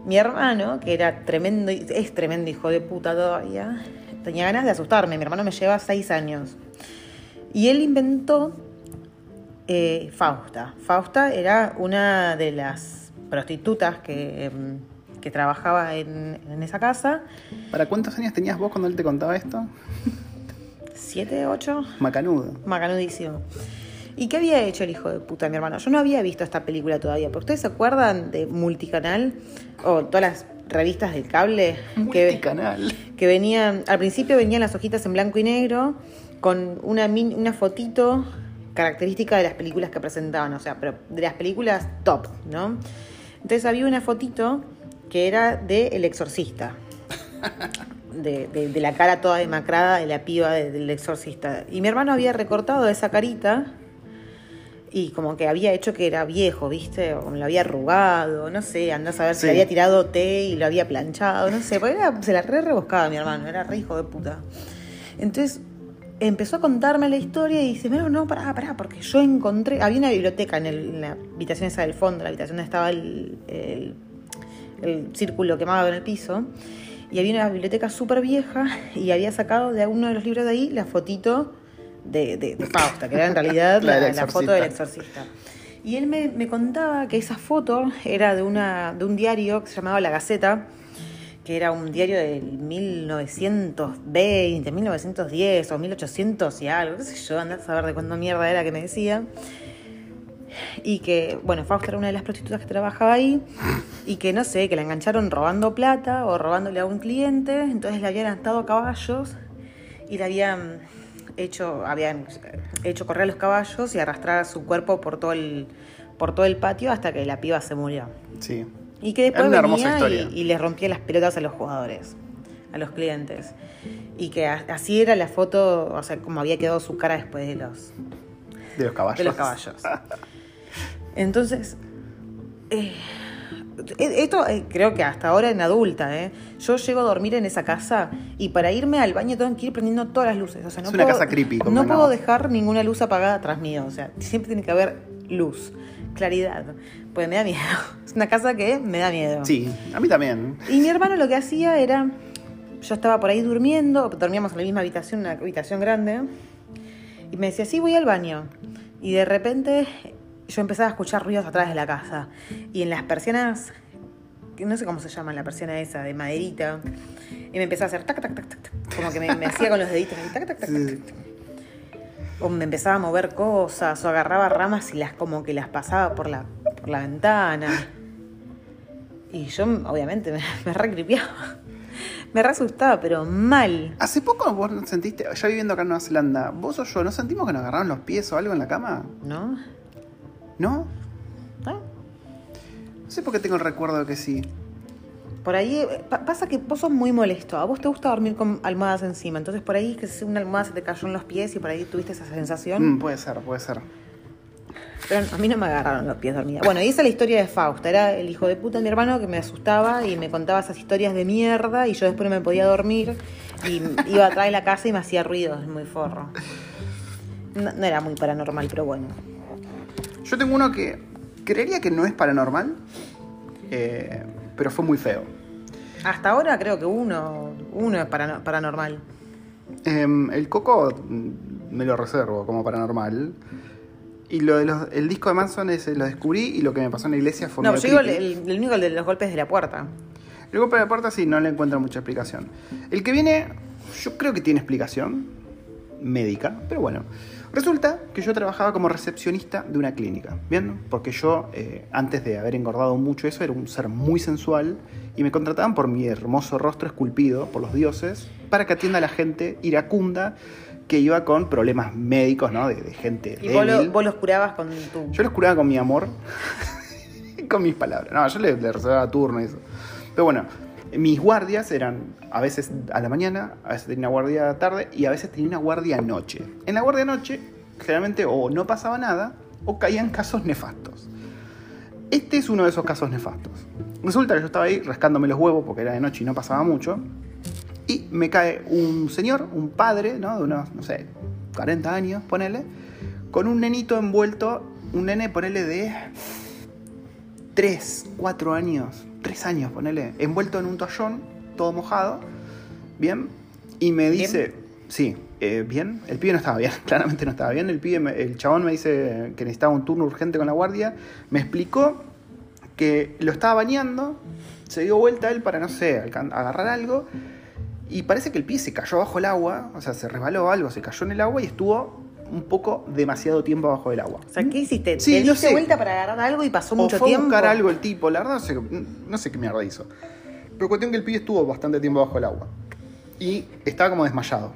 mi hermano, que era tremendo, es tremendo hijo de puta todavía, tenía ganas de asustarme. Mi hermano me lleva seis años. Y él inventó eh, Fausta. Fausta era una de las prostitutas que, em, que trabajaba en, en esa casa. ¿Para cuántos años tenías vos cuando él te contaba esto? ¿Siete, ocho? Macanudo. Macanudísimo. ¿Y qué había hecho el hijo de puta de mi hermano? Yo no había visto esta película todavía, pero ¿ustedes se acuerdan de Multicanal? O todas las revistas del cable que, Multicanal. que venían, al principio venían las hojitas en blanco y negro con una, min- una fotito característica de las películas que presentaban, o sea, pero de las películas top, ¿no? Entonces había una fotito que era de El Exorcista. [LAUGHS] De, de- de la cara toda demacrada de la piba de- del exorcista. Y mi hermano había recortado esa carita y como que había hecho que era viejo, ¿viste? O lo había arrugado, no sé, andás a ver si Sí. le había tirado té y lo había planchado, no sé, porque era- se la re rebuscaba mi hermano, era re hijo de puta. Entonces, empezó a contarme la historia y dice, no, no, pará, pará, porque yo encontré, había una biblioteca en, el- en la habitación esa del fondo, la habitación donde estaba el, el- el círculo quemado en el piso, y había una biblioteca súper vieja y había sacado de uno de los libros de ahí la fotito de, de, de Fausta, que era en realidad [LAUGHS] La la, foto del exorcista. Y él me, me contaba que esa foto era de, una, de un diario que se llamaba La Gaceta, que era un diario del 1920, 1910 o 1800 y algo, qué sé yo, andar a saber de cuándo mierda era que me decía. Y que, bueno, Fausta era una de las prostitutas que trabajaba ahí y que, no sé, que la engancharon robando plata o robándole a un cliente, entonces le habían atado a caballos y le habían hecho, habían hecho correr a los caballos y arrastrar su cuerpo por todo el, por todo el patio hasta que la piba se murió. Sí. Y que después venía y, y les rompía las pelotas a los jugadores, a los clientes. Y que así era la foto, o sea, como había quedado su cara después de los, De los caballos. de los caballos. [LAUGHS] Entonces, eh, esto eh, creo que hasta ahora en adulta, ¿eh? Yo llego a dormir en esa casa y para irme al baño tengo que ir prendiendo todas las luces. O sea, no Es una puedo, casa creepy, No puedo dejar ninguna luz apagada atrás mío. O sea, siempre tiene que haber luz, claridad. Pues me da miedo. [LAUGHS] Es una casa que me da miedo. Sí, a mí también. Y mi hermano lo que hacía era, yo estaba por ahí durmiendo, dormíamos en la misma habitación, una habitación grande, y me decía, sí, voy al baño. Y de repente yo empezaba a escuchar ruidos atrás de la casa. Y en las persianas, no sé cómo se llama la persiana esa, de maderita, y me empezaba a hacer tac, tac, tac, tac, tac, como que me, me hacía con los deditos, tac, tac, tac, tac, tac, tac. O me empezaba a mover cosas, o agarraba ramas y las como que las pasaba por la, por la ventana. Y yo, obviamente, me, me recripiaba. Me re asustaba, pero mal. Hace poco vos sentiste, ya viviendo acá en Nueva Zelanda, vos o yo, ¿no sentimos que nos agarraron los pies o algo en la cama? ¿No? ¿No? ¿No? No sé por qué tengo el recuerdo de que sí. Por ahí eh, pa- pasa que vos sos muy molesto. A vos te gusta dormir con almohadas encima. Entonces por ahí que se- una almohada se te cayó en los pies y por ahí tuviste esa sensación. Mm, puede ser, puede ser. Pero a mí no me agarraron los pies dormida. Bueno, y esa es la historia de Fausta. Era el hijo de puta de mi hermano que me asustaba y me contaba esas historias de mierda y yo después no me podía dormir y iba atrás de la casa y me hacía ruidos muy forro. No, no era muy paranormal, pero bueno. Yo tengo uno que creería que no es paranormal, eh, pero fue muy feo. Hasta ahora creo que uno, uno es parano- paranormal. Em, el Coco me lo reservo como paranormal. Y lo de los- el disco de Manson ese lo descubrí y lo que me pasó en la iglesia fue No, yo digo el, el, el único el de los golpes de la puerta. El golpe de la puerta sí, no le encuentro mucha explicación. El que viene, yo creo que tiene explicación médica, pero bueno. Resulta que yo trabajaba como recepcionista de una clínica, ¿bien? Porque yo, eh, antes de haber engordado mucho eso, era un ser muy sensual y me contrataban por mi hermoso rostro esculpido por los dioses para que atienda a la gente iracunda que iba con problemas médicos, ¿no? De, de gente Y vos, lo- débil. vos los curabas con tu... Yo los curaba con mi amor, [LAUGHS] con mis palabras. No, yo le, le reservaba turno y eso. Pero bueno, mis guardias eran a veces a la mañana, a veces tenía una guardia tarde y a veces tenía una guardia noche. En la guardia noche, generalmente o no pasaba nada o caían casos nefastos. Este es uno de esos casos nefastos. Resulta que yo estaba ahí rascándome los huevos porque era de noche y no pasaba mucho. Y me cae un señor, un padre, ¿no? De unos, no sé, 40 años, ponele, con un nenito envuelto, un nene, ponele de 3, 4 años, 3 años, ponele, envuelto en un toallón, todo mojado, ¿bien? Y me dice, sí, eh, bien, el pibe no estaba bien, [LAUGHS] claramente no estaba bien, el pibe, me- el chabón me dice que necesitaba un turno urgente con la guardia, me explicó que lo estaba bañando, se dio vuelta él para, no sé, agarrar algo, y parece que el pie se cayó bajo el agua, o sea, se resbaló algo, se cayó en el agua y estuvo un poco demasiado tiempo bajo el agua. O sea, ¿qué hiciste? Sí, ¿Te no diste sé. vuelta para agarrar algo y pasó O mucho fue a tiempo? buscar algo el tipo, la verdad no sé, no sé qué mierda hizo. Pero cuestión que el pibe estuvo bastante tiempo bajo el agua. Y estaba como desmayado.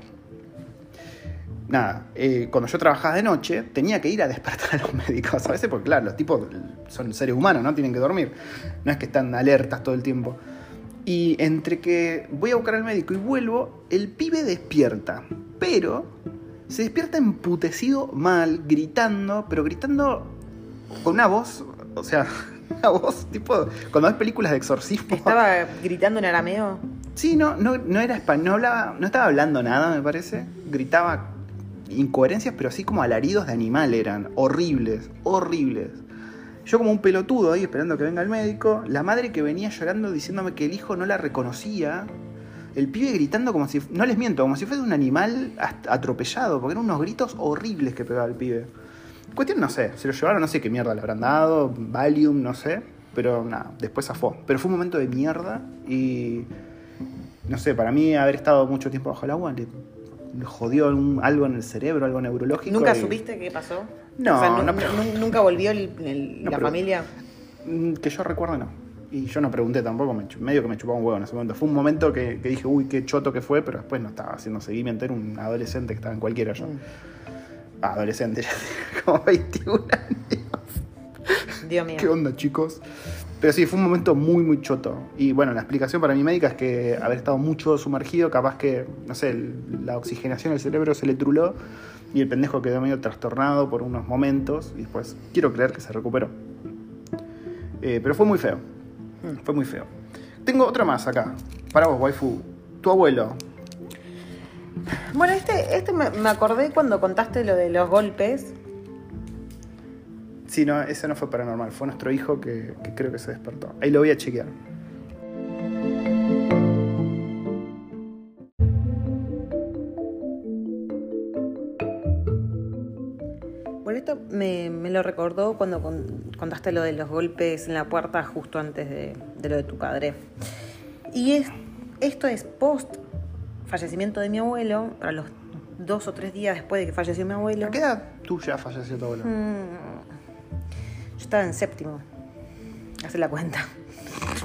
Nada, eh, cuando yo trabajaba de noche, tenía que ir a despertar a los [LAUGHS] médicos a veces, porque claro, los tipos son seres humanos, ¿no? Tienen que dormir. No es que están alertas todo el tiempo. Y entre que voy a buscar al médico y vuelvo, el pibe despierta. Pero se despierta emputecido mal, gritando, pero gritando con una voz, o sea, [LAUGHS] una voz tipo, cuando ves películas de exorcismo. ¿Estaba gritando en arameo? Sí, no, no, no era español, no hablaba, no estaba hablando nada, me parece. Gritaba incoherencias, pero así como alaridos de animal eran. Horribles, horribles. Yo como un pelotudo ahí esperando que venga el médico, la madre que venía llorando diciéndome que el hijo no la reconocía, el pibe gritando como si, no les miento, como si fuese un animal atropellado, porque eran unos gritos horribles que pegaba el pibe. Cuestión no sé, se lo llevaron, no sé qué mierda le habrán dado, Valium, no sé, pero nada, después zafó. Pero fue un momento de mierda y no sé, para mí haber estado mucho tiempo bajo el agua le, le jodió un- algo en el cerebro, algo neurológico. ¿Nunca y- supiste qué pasó? No, O sea, no, pero- ¿Nunca volvió el- el- No, la pero- familia? Mm, Que yo recuerdo no. Y yo no pregunté tampoco, me medio que me chupaba un huevo en ese momento. Fue un momento que, que dije, uy, qué choto que fue, pero después no estaba haciendo seguimiento, era un adolescente que estaba en cualquiera yo. Mm. Ah, adolescente, ya [LAUGHS] como 21 años. Dios mío. ¿Qué onda, chicos? Pero sí, fue un momento muy, muy choto. Y bueno, la explicación para mi médica es que haber estado mucho sumergido, capaz que, no sé, el- la oxigenación del cerebro se le truló y el pendejo quedó medio trastornado por unos momentos y después quiero creer que se recuperó. Eh, pero fue muy feo. Fue muy feo. Tengo otra más acá. Para vos, waifu. Tu abuelo. Bueno, este, este me, me acordé cuando contaste lo de los golpes. Sí, no, ese no fue paranormal. Fue nuestro hijo que, que creo que se despertó. Ahí lo voy a chequear. Esto me, me lo recordó cuando con- contaste lo de los golpes en la puerta justo antes de, de lo de tu padre. Y es, esto es post fallecimiento de mi abuelo, para los dos o tres días después de que falleció mi abuelo. ¿A qué edad tuya falleció tu abuelo? Mm, yo estaba en séptimo. Hace la cuenta.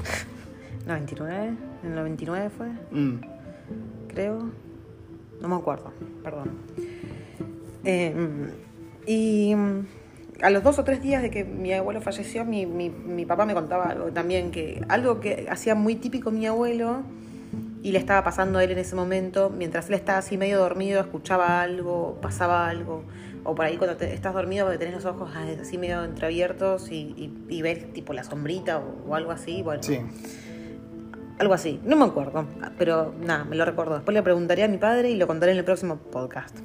[LAUGHS] 99, en el 99 fue, Mm. creo. No me acuerdo, perdón. Eh, y mm, a los dos o tres días de que mi abuelo falleció, mi, mi- mi papá me contaba algo también, que algo que hacía muy típico mi abuelo y le estaba pasando a él en ese momento, mientras él estaba así medio dormido, escuchaba algo, pasaba algo, o por ahí cuando te- estás dormido porque tenés los ojos así medio entreabiertos y, y- y ves tipo la sombrita o, o algo así, bueno, Sí. algo así, no me acuerdo, pero nada, me lo recuerdo. Después le preguntaré a mi padre y lo contaré en el próximo podcast.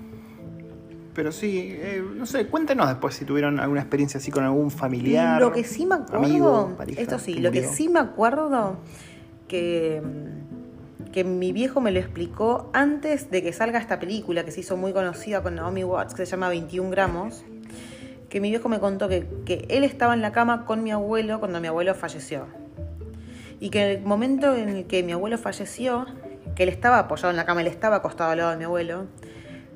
Pero sí, eh, no sé, cuéntenos después si tuvieron alguna experiencia así con algún familiar. Lo que sí me acuerdo, amigo, pareja, esto sí, que lo que sí me acuerdo que, que mi viejo me lo explicó antes de que salga esta película que se hizo muy conocida con Naomi Watts, que se llama 21 gramos, que mi viejo me contó que, que él estaba en la cama con mi abuelo cuando mi abuelo falleció. Y que en el momento en el que mi abuelo falleció, que él estaba apoyado en la cama, él estaba acostado al lado de mi abuelo,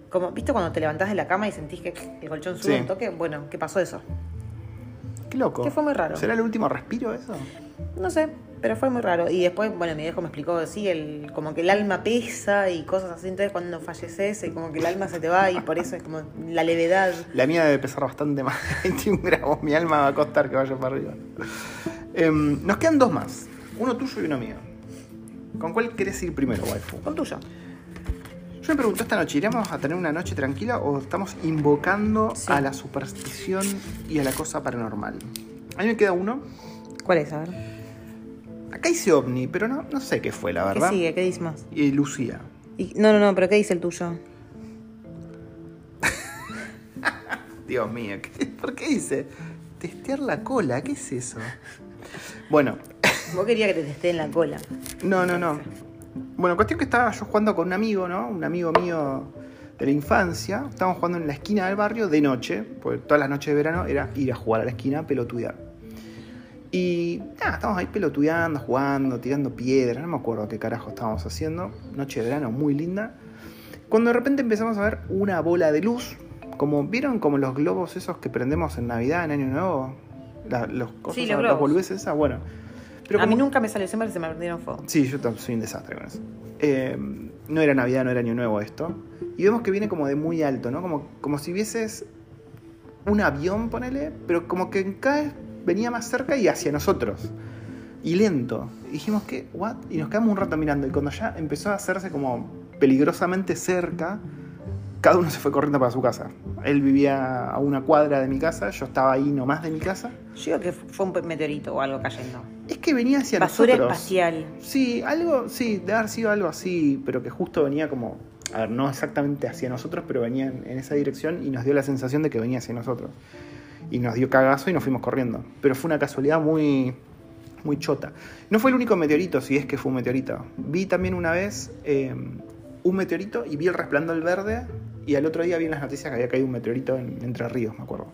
como, ¿viste cuando te levantás de la cama y sentís que el colchón sube Sí. un toque? Bueno, ¿qué pasó eso? Qué loco. Que fue muy raro. ¿Será el último respiro eso? No sé, pero fue muy raro. Y después, bueno, mi viejo me explicó, sí, el, como que el alma pesa y cosas así. Entonces cuando falleces, eh, como que el alma se te va y por eso es como la levedad. La mía debe pesar bastante más [LAUGHS] de 21 gramos. Mi alma va a costar que vaya para arriba. Em, nos quedan dos más. Uno tuyo y uno mío. ¿Con cuál querés ir primero, waifu? Con tuyo. Yo me pregunto esta noche, ¿iremos a tener una noche tranquila o estamos invocando Sí. a la superstición y a la cosa paranormal? A mí me queda uno. ¿Cuál es? A ver. Acá hice ovni, pero no, no sé qué fue, la ¿Qué verdad. sigue? ¿Qué dice más? Y Lucía. Y- no, no, no, pero ¿qué dice el tuyo? [LAUGHS] Dios mío, ¿qué- ¿por qué dice? Testear la cola, ¿qué es eso? Bueno, Vos querías que te esté en la cola. no, no, no. Bueno, cuestión que estaba yo jugando con un amigo, ¿no? Un amigo mío de la infancia. Estábamos jugando en la esquina del barrio de noche, porque todas las noches de verano era ir a jugar a la esquina a pelotudear. Y nada, estábamos ahí pelotudeando, jugando, tirando piedras, no me acuerdo qué carajo estábamos haciendo. Noche de verano muy linda. Cuando de repente empezamos a ver una bola de luz, como vieron como los globos esos que prendemos en Navidad, en Año Nuevo, La- los cosas, Sí, los esas, bueno. Pero a mí nunca me salió, siempre se me prendieron fuego. Sí, yo tam- soy un desastre con eso. Eh, no era Navidad, no era Año Nuevo esto. Y vemos que viene como de muy alto, ¿no? Como, como si vieses un avión, ponele, pero como que cae, venía más cerca y hacia nosotros. Y lento. Y dijimos, ¿qué? ¿What? Y nos quedamos un rato mirando. Y cuando ya empezó a hacerse como peligrosamente cerca, cada uno se fue corriendo para su casa. Él vivía a una cuadra de mi casa, yo estaba ahí nomás de mi casa. Yo que fue un meteorito o algo cayendo. Es que venía hacia Basura nosotros. espacial. Sí, algo, sí, debe haber sido algo así, pero que justo venía como a ver, no exactamente hacia nosotros, pero venía en, en esa dirección y nos dio la sensación de que venía hacia nosotros. Y nos dio cagazo y nos fuimos corriendo. Pero fue una casualidad muy, muy chota. No fue el único meteorito, si es que fue un meteorito. Vi también una vez eh, un meteorito y vi el resplandor verde. Y al otro día vi en las noticias que había caído un meteorito en Entre Ríos, me acuerdo.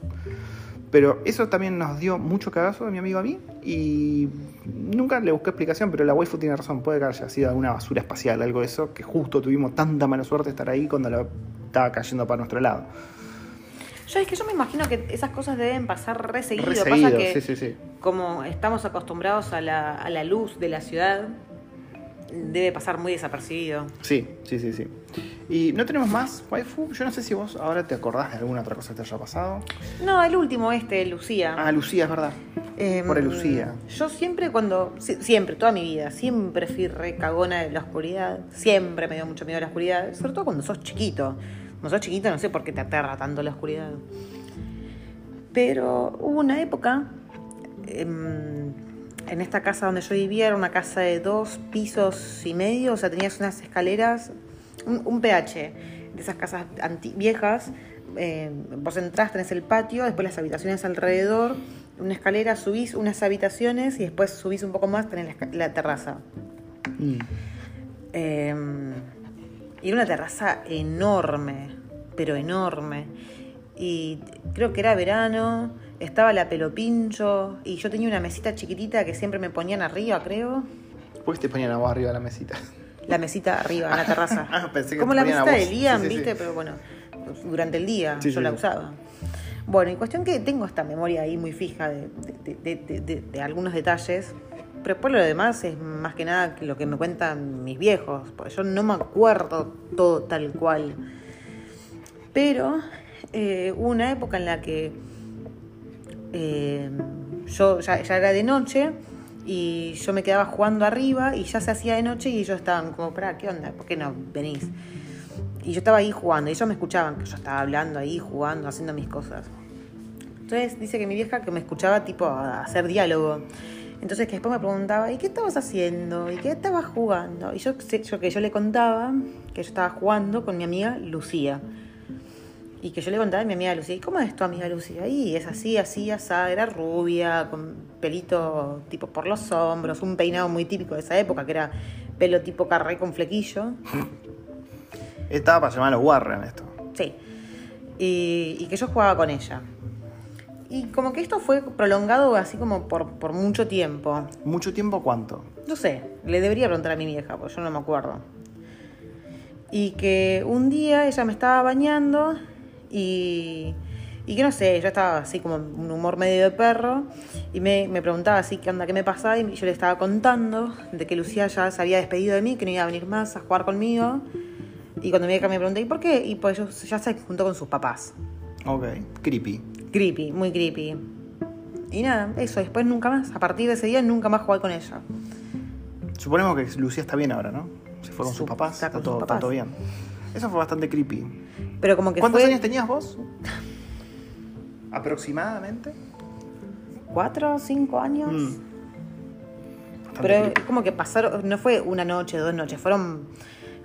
Pero eso también nos dio mucho cagazo de mi amigo a mí. Y nunca le busqué explicación, pero la waifu tiene razón. Puede que haya sido alguna basura espacial, algo de eso. Que justo tuvimos tanta mala suerte de estar ahí cuando la estaba cayendo para nuestro lado. Yo es que yo me imagino que esas cosas deben pasar re seguido. Re Pasa que sí, sí, sí. como estamos acostumbrados a la, a la luz de la ciudad, debe pasar muy desapercibido. Sí, sí, sí, sí. Y no tenemos más waifu. Yo no sé si vos ahora te acordás de alguna otra cosa que te haya pasado. No, el último este, Lucía. Ah, Lucía, es verdad. Em, por Lucía. Yo siempre cuando, si- siempre, toda mi vida, siempre fui re cagona de la oscuridad. Siempre me dio mucho miedo la oscuridad. Sobre todo cuando sos chiquito. Cuando sos chiquito no sé por qué te aterra tanto la oscuridad. Pero hubo una época, em, en esta casa donde yo vivía, era una casa de dos pisos y medio, o sea, tenías unas escaleras, un, un PH, de esas casas anti- viejas. eh, vos entrás, tenés el patio, después las habitaciones alrededor, una escalera, subís unas habitaciones y después subís un poco más, tenés la, terraza. Mm. Eh, y era una terraza enorme, pero enorme. Y creo que era verano, estaba la pelopincho y yo tenía una mesita chiquitita que siempre me ponían arriba, creo. ¿Por qué te ponían a vos arriba de la mesita? [LAUGHS] La mesita arriba, en la terraza. [LAUGHS] Ah, pensé que Como te la mesita de. Liam, Sí, sí, sí. ¿viste? Pero bueno, pues, durante el día yo la usaba. Bueno, y cuestión que tengo esta memoria ahí muy fija de, de- de- de- de- de algunos detalles, pero por lo demás es más que nada lo que me cuentan mis viejos, porque yo no me acuerdo todo tal cual. Pero eh, hubo una época en la que eh, yo ya, ya era de noche y yo me quedaba jugando arriba y ya se hacía de noche y ellos estaban como, para, ¿qué onda? ¿Por qué no venís? Y yo estaba ahí jugando y ellos me escuchaban que yo estaba hablando ahí, jugando, haciendo mis cosas. Entonces dice que mi vieja que me escuchaba tipo a hacer diálogo. Entonces que después me preguntaba, ¿y qué estabas haciendo? ¿Y qué estabas jugando? Y yo, yo que yo le contaba que yo estaba jugando con mi amiga Lucía. Y que yo le contaba a mi amiga Lucía, ¿y cómo es tu amiga Lucía? Y es así, así, así, era rubia, con pelito tipo por los hombros, un peinado muy típico de esa época, que era pelo tipo carré con flequillo. [LAUGHS] Estaba para llamar a los Warren esto. Sí. Y, y que yo jugaba con ella. Y como que esto fue prolongado así como por, por mucho tiempo. ¿Mucho tiempo cuánto? No sé, le debería preguntar a mi vieja, porque yo no me acuerdo. Y que un día ella me estaba bañando y, y que no sé, yo estaba así como en un humor medio de perro y me, me preguntaba así qué onda, qué me pasaba y yo le estaba contando de que Lucía ya se había despedido de mí, que no iba a venir más a jugar conmigo. Y cuando mi vieja me preguntó, ¿y por qué? Y pues ellos ya se juntó con sus papás. Ok, creepy. Creepy, muy creepy. Y nada, eso, después nunca más, a partir de ese día nunca más jugué con ella. Suponemos que Lucía está bien ahora, ¿no? Se fue con Su- sus papás, está está, todo, sus está papás. todo bien. Eso fue bastante creepy. Pero como que ¿Cuántos fue años tenías vos? [LAUGHS] ¿Aproximadamente? cuatro o cinco años. Mm. Pero es como que pasaron, no fue una noche, dos noches, fueron,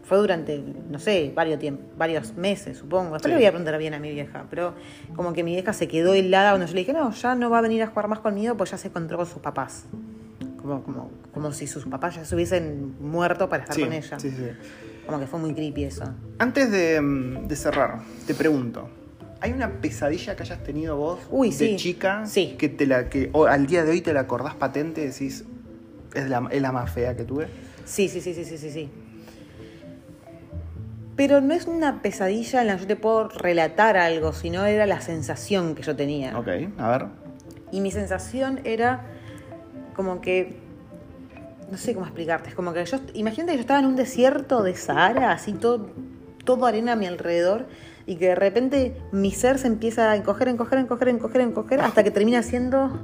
fue durante, no sé, varios tiempos, varios meses, supongo. Después Sí. le voy a preguntar bien a mi vieja, pero como que mi vieja se quedó helada cuando yo le dije, no, ya no va a venir a jugar más conmigo, pues ya se encontró con sus papás. Como, como, como si sus papás ya se hubiesen muerto para estar Sí, con ella. sí, sí. Como que fue muy creepy eso. Antes de, mm, de cerrar, te pregunto. ¿Hay una pesadilla que hayas tenido vos Uy, de sí. chica Sí. que te la que o al día de hoy te la acordás patente y decís es la, es la más fea que tuve? Sí, sí, sí, sí, sí, sí, sí. Pero no es una pesadilla en la que yo te puedo relatar algo, sino era la sensación que yo tenía. Ok, a ver. Y mi sensación era como que. No sé cómo explicarte. Es como que yo. Imagínate que yo estaba en un desierto de Sahara, así todo, todo arena a mi alrededor. Y que de repente mi ser se empieza a encoger, encoger, encoger, encoger, encoger, hasta que termina siendo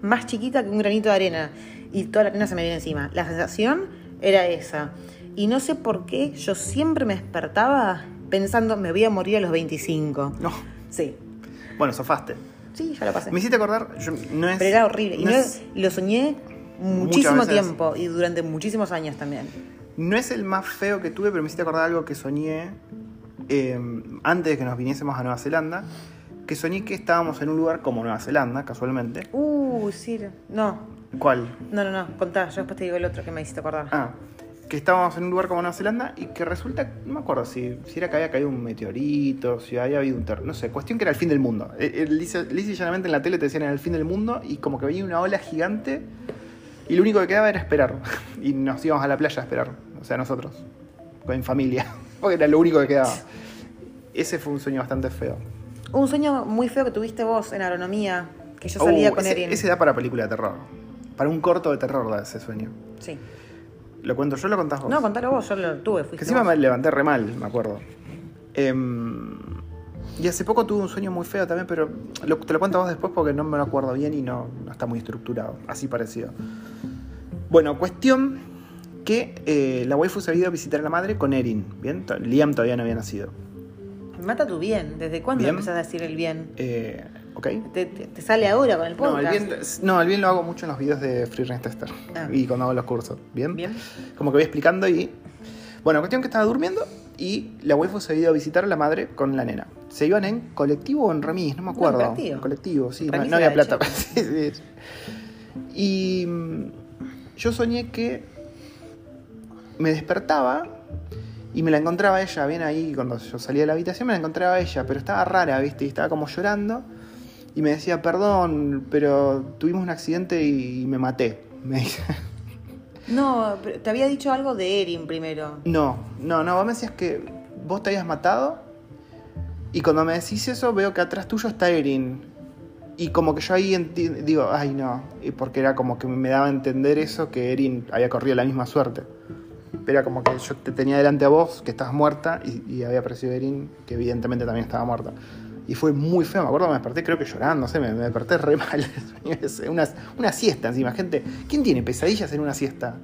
más chiquita que un granito de arena. Y toda la arena se me viene encima. La sensación era esa. Y no sé por qué yo siempre me despertaba pensando, me voy a morir a los 25. No. Sí. Bueno, sofaste. Sí, ya lo pasé. Me hiciste acordar, yo- no es. Pero era horrible. Y no no- es- lo soñé muchísimo tiempo y durante muchísimos años también. No es el más feo que tuve, pero me hiciste acordar algo que soñé eh, antes de que nos viniésemos a Nueva Zelanda. Que soñé que estábamos en un lugar como Nueva Zelanda, casualmente. Uh, sí. No, ¿Cuál? no, no, no. Contá, yo después te digo el otro que me hiciste acordar. Ah, que estábamos en un lugar como Nueva Zelanda y que resulta, no me acuerdo si, si era que había caído un meteorito, si había habido un terremoto, no sé, cuestión que era el fin del mundo. Eh, eh, Lisa llanamente en la tele te decían era el fin del mundo y como que venía una ola gigante y lo único que quedaba era esperar. [LAUGHS] Y nos íbamos a la playa a esperar, o sea, nosotros, en familia, [LAUGHS] porque era lo único que quedaba. Ese fue un sueño bastante feo. Un sueño muy feo que tuviste vos en agronomía, que yo salía Uh, con ese, Erin. ese da para película de terror. Para un corto de terror da ese sueño. Sí. ¿Lo cuento yo lo contás vos? No, contalo vos, yo lo tuve, Que encima vos. me levanté re mal, me acuerdo. Em, y hace poco tuve un sueño muy feo también, pero lo- te lo cuento a vos después porque no me lo acuerdo bien y no, no está muy estructurado, así parecido. Bueno, cuestión que eh, la waifu se había ido a visitar a la madre con Erin, ¿bien? Liam todavía no había nacido. Mata tu bien. ¿Desde cuándo Bien. empezás a decir el bien? Eh, ¿Ok? Te, te- te sale ahora con el No el, podcast. bien, no, el bien lo hago mucho en los videos de Free Range Tester Ah. y cuando hago los cursos, ¿bien? Bien. Como que voy explicando y. Bueno, cuestión que estaba durmiendo y la waifu se había ido a visitar a la madre con la nena. Se iban en colectivo o en remis, no me acuerdo. en colectivo. En colectivo, sí, no, no había plata. [LAUGHS] Sí, sí. y mm, yo soñé que me despertaba y me la encontraba ella, bien ahí, cuando yo salía de la habitación me la encontraba ella, pero estaba rara, ¿viste? Y estaba como llorando y me decía, perdón, pero tuvimos un accidente y me maté. [LAUGHS] Me dice. No, pero te había dicho algo de Erin primero. No, no, no, vos me decías que vos te habías matado y cuando me decís eso veo que atrás tuyo está Erin. Y como que yo ahí digo, ay no, y porque era como que me daba a entender eso, que Erin había corrido la misma suerte. Pero era como que yo te tenía delante a vos, que estabas muerta, y, y había aparecido Erin, que evidentemente también estaba muerta. Y fue muy feo, me acuerdo, me desperté creo que llorando, no sé, me, me desperté re mal. [LAUGHS] una, una siesta encima, gente. ¿Quién tiene pesadillas en una siesta?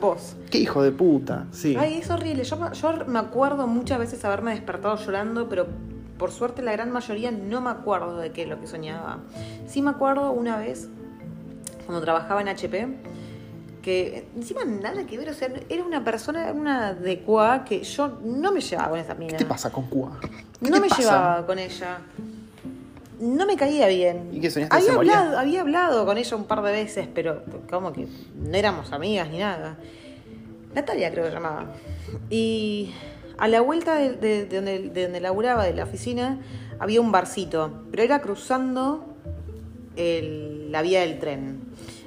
Vos. Qué hijo de puta, sí. Ay, es horrible. Yo, me- yo me acuerdo muchas veces haberme despertado llorando, pero por suerte la gran mayoría no me acuerdo de qué es lo que soñaba. Sí me acuerdo una vez, cuando trabajaba en HP, que encima nada que ver, o sea, era una persona, una de Cuá, que yo no me llevaba con esa mina. ¿Qué te pasa con Cuba? ¿Qué No me pasa? llevaba con ella. No me caía bien. ¿Y qué soñaste que Había moría? hablado, había hablado con ella un par de veces, pero como que no éramos amigas ni nada. Natalia creo que llamaba. Y a la vuelta de, de- de donde, de donde laburaba, de la oficina, había un barcito, pero era cruzando el- la vía del tren.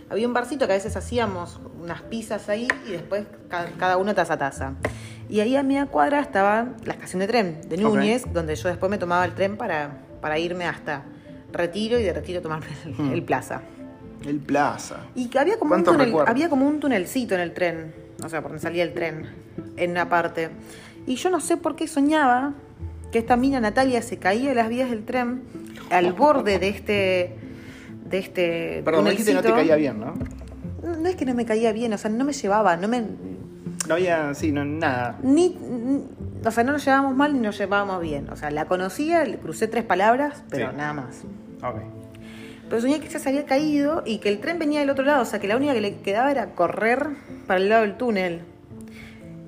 Había un barcito que a veces hacíamos unas pizzas ahí y después ca- cada uno taza a taza. Y ahí a media cuadra estaba la estación de tren de Núñez, donde yo después me tomaba el tren para, para irme hasta Retiro y de Retiro tomarme el, Hmm. el Plaza. El Plaza. Y que había como, un ¿Cuántos túnel, recuerdos? había como un tunelcito en el tren, o sea, por donde salía el tren, en una parte. Y yo no sé por qué soñaba que esta mina Natalia se caía de las vías del tren al borde de este. de este. Perdón, me dijiste que no te caía bien. No, no es que no me caía bien, o sea, no me llevaba, no me. No había, sí, no, nada. Ni. O sea, no nos llevábamos mal ni nos llevábamos bien. O sea, la conocía, le crucé tres palabras, pero Sí. nada más. Ok. Pero soñé que ella se había caído y que el tren venía del otro lado, o sea que la única que le quedaba era correr para el lado del túnel.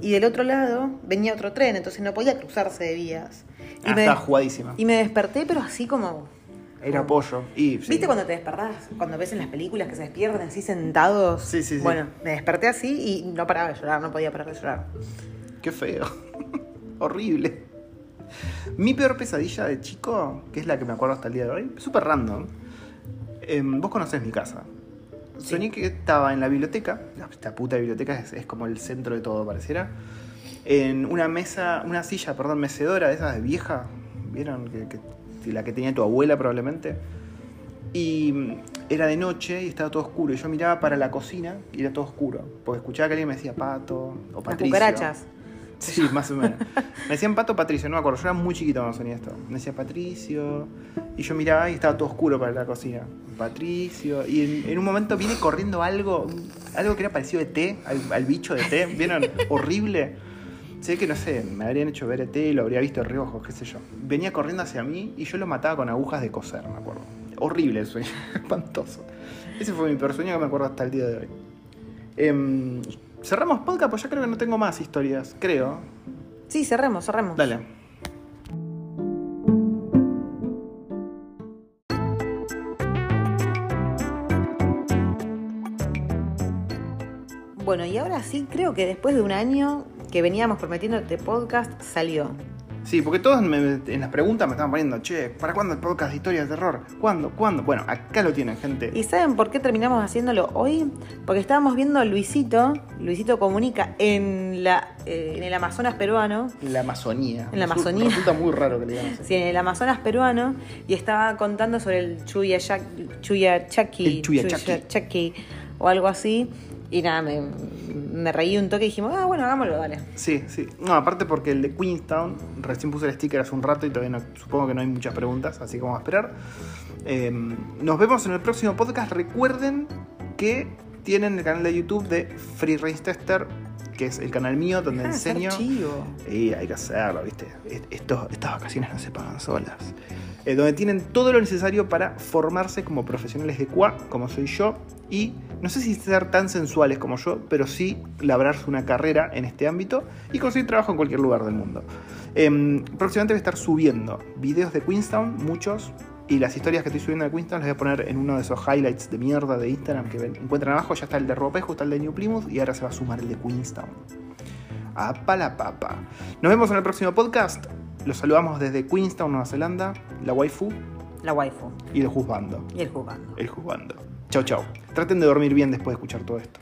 Y del otro lado venía otro tren, entonces no podía cruzarse de vías. Y, Ah, me, estaba jugadísima. y me desperté, pero así como... Era pollo. Y, sí. ¿Viste cuando te despertás? Cuando ves en las películas que se despiertan así sentados. Sí, sí, sí. Bueno, me desperté así y no paraba de llorar, no podía parar de llorar. Qué feo. [LAUGHS] Horrible. Mi peor pesadilla de chico, que es la que me acuerdo hasta el día de hoy, súper random. Em, vos conocés mi casa. Soñé que estaba en la biblioteca, esta puta biblioteca es, es como el centro de todo, pareciera. En una mesa, una silla, perdón, mecedora de esas de vieja, ¿vieron? Que, que- la que tenía tu abuela probablemente. Y mm, era de noche y estaba todo oscuro. Y yo miraba para la cocina y era todo oscuro. Porque escuchaba que alguien me decía pato o Las Patricio. cucarachas. Sí, [LAUGHS] más o menos. Me decían Pato Patricio, no me acuerdo. Yo era muy chiquito cuando sonía esto. Me decía Patricio. Y yo miraba y estaba todo oscuro para la cocina. Patricio. Y en, en un momento viene corriendo algo, algo que era parecido a ET, al, al bicho de ET. ¿Vieron? [LAUGHS] Horrible. Sé que no sé, me habrían hecho ver ET lo habría visto de reojos, qué sé yo. Venía corriendo hacia mí y yo lo mataba con agujas de coser, me acuerdo. Horrible el sueño, [LAUGHS] espantoso. Ese fue mi peor sueño que me acuerdo hasta el día de hoy. Em, Cerramos podcast, pues ya creo que no tengo más historias. Creo. Sí, cerremos, cerremos. Dale. Bueno, y ahora sí, creo que después de un año que veníamos prometiendo este podcast, salió. Sí, porque todos me- en las preguntas me estaban poniendo, che, ¿para cuándo el podcast de historia de terror? ¿Cuándo? ¿Cuándo? Bueno, acá lo tienen, gente. ¿Y saben por qué terminamos haciéndolo hoy? Porque estábamos viendo a Luisito, Luisito Comunica, en, la, eh, en el Amazonas peruano, En la Amazonía. En la Amazonía. Resulta muy raro que le digan así. sí, en el Amazonas peruano, y estaba contando sobre el Chuya, Yak- Chuya Chaki, El Chuya Chaki. Chaki, o algo así, y nada, me, me reí un toque y dijimos, ah, bueno, hagámoslo, dale. Sí, sí. No, aparte porque el de Queenstown, recién puse el sticker hace un rato y todavía no, supongo que no hay muchas preguntas, así que vamos a esperar. Eh, nos vemos en el próximo podcast. Recuerden que tienen el canal de YouTube de Free Range Tester, que es el canal mío donde Dejá ser enseño. Y hay que hacerlo, ¿viste? Est- esto- estas vacaciones no se pagan solas. Eh, donde tienen todo lo necesario para formarse como profesionales de QA, como soy yo, y no sé si ser tan sensuales como yo, pero sí labrarse una carrera en este ámbito y conseguir trabajo en cualquier lugar del mundo. Em, próximamente voy a estar subiendo videos de Queenstown, muchos, y las historias que estoy subiendo de Queenstown las voy a poner en uno de esos highlights de mierda de Instagram que encuentran abajo. Ya está el de Ropejo, está el de New Plymouth y ahora se va a sumar el de Queenstown. ¡Apa la papa! Nos vemos en el próximo podcast. Los saludamos desde Queenstown, Nueva Zelanda, la waifu La waifu y el juzgando. y el jugando. El juzgando. Chau, chau. Traten de dormir bien después de escuchar todo esto.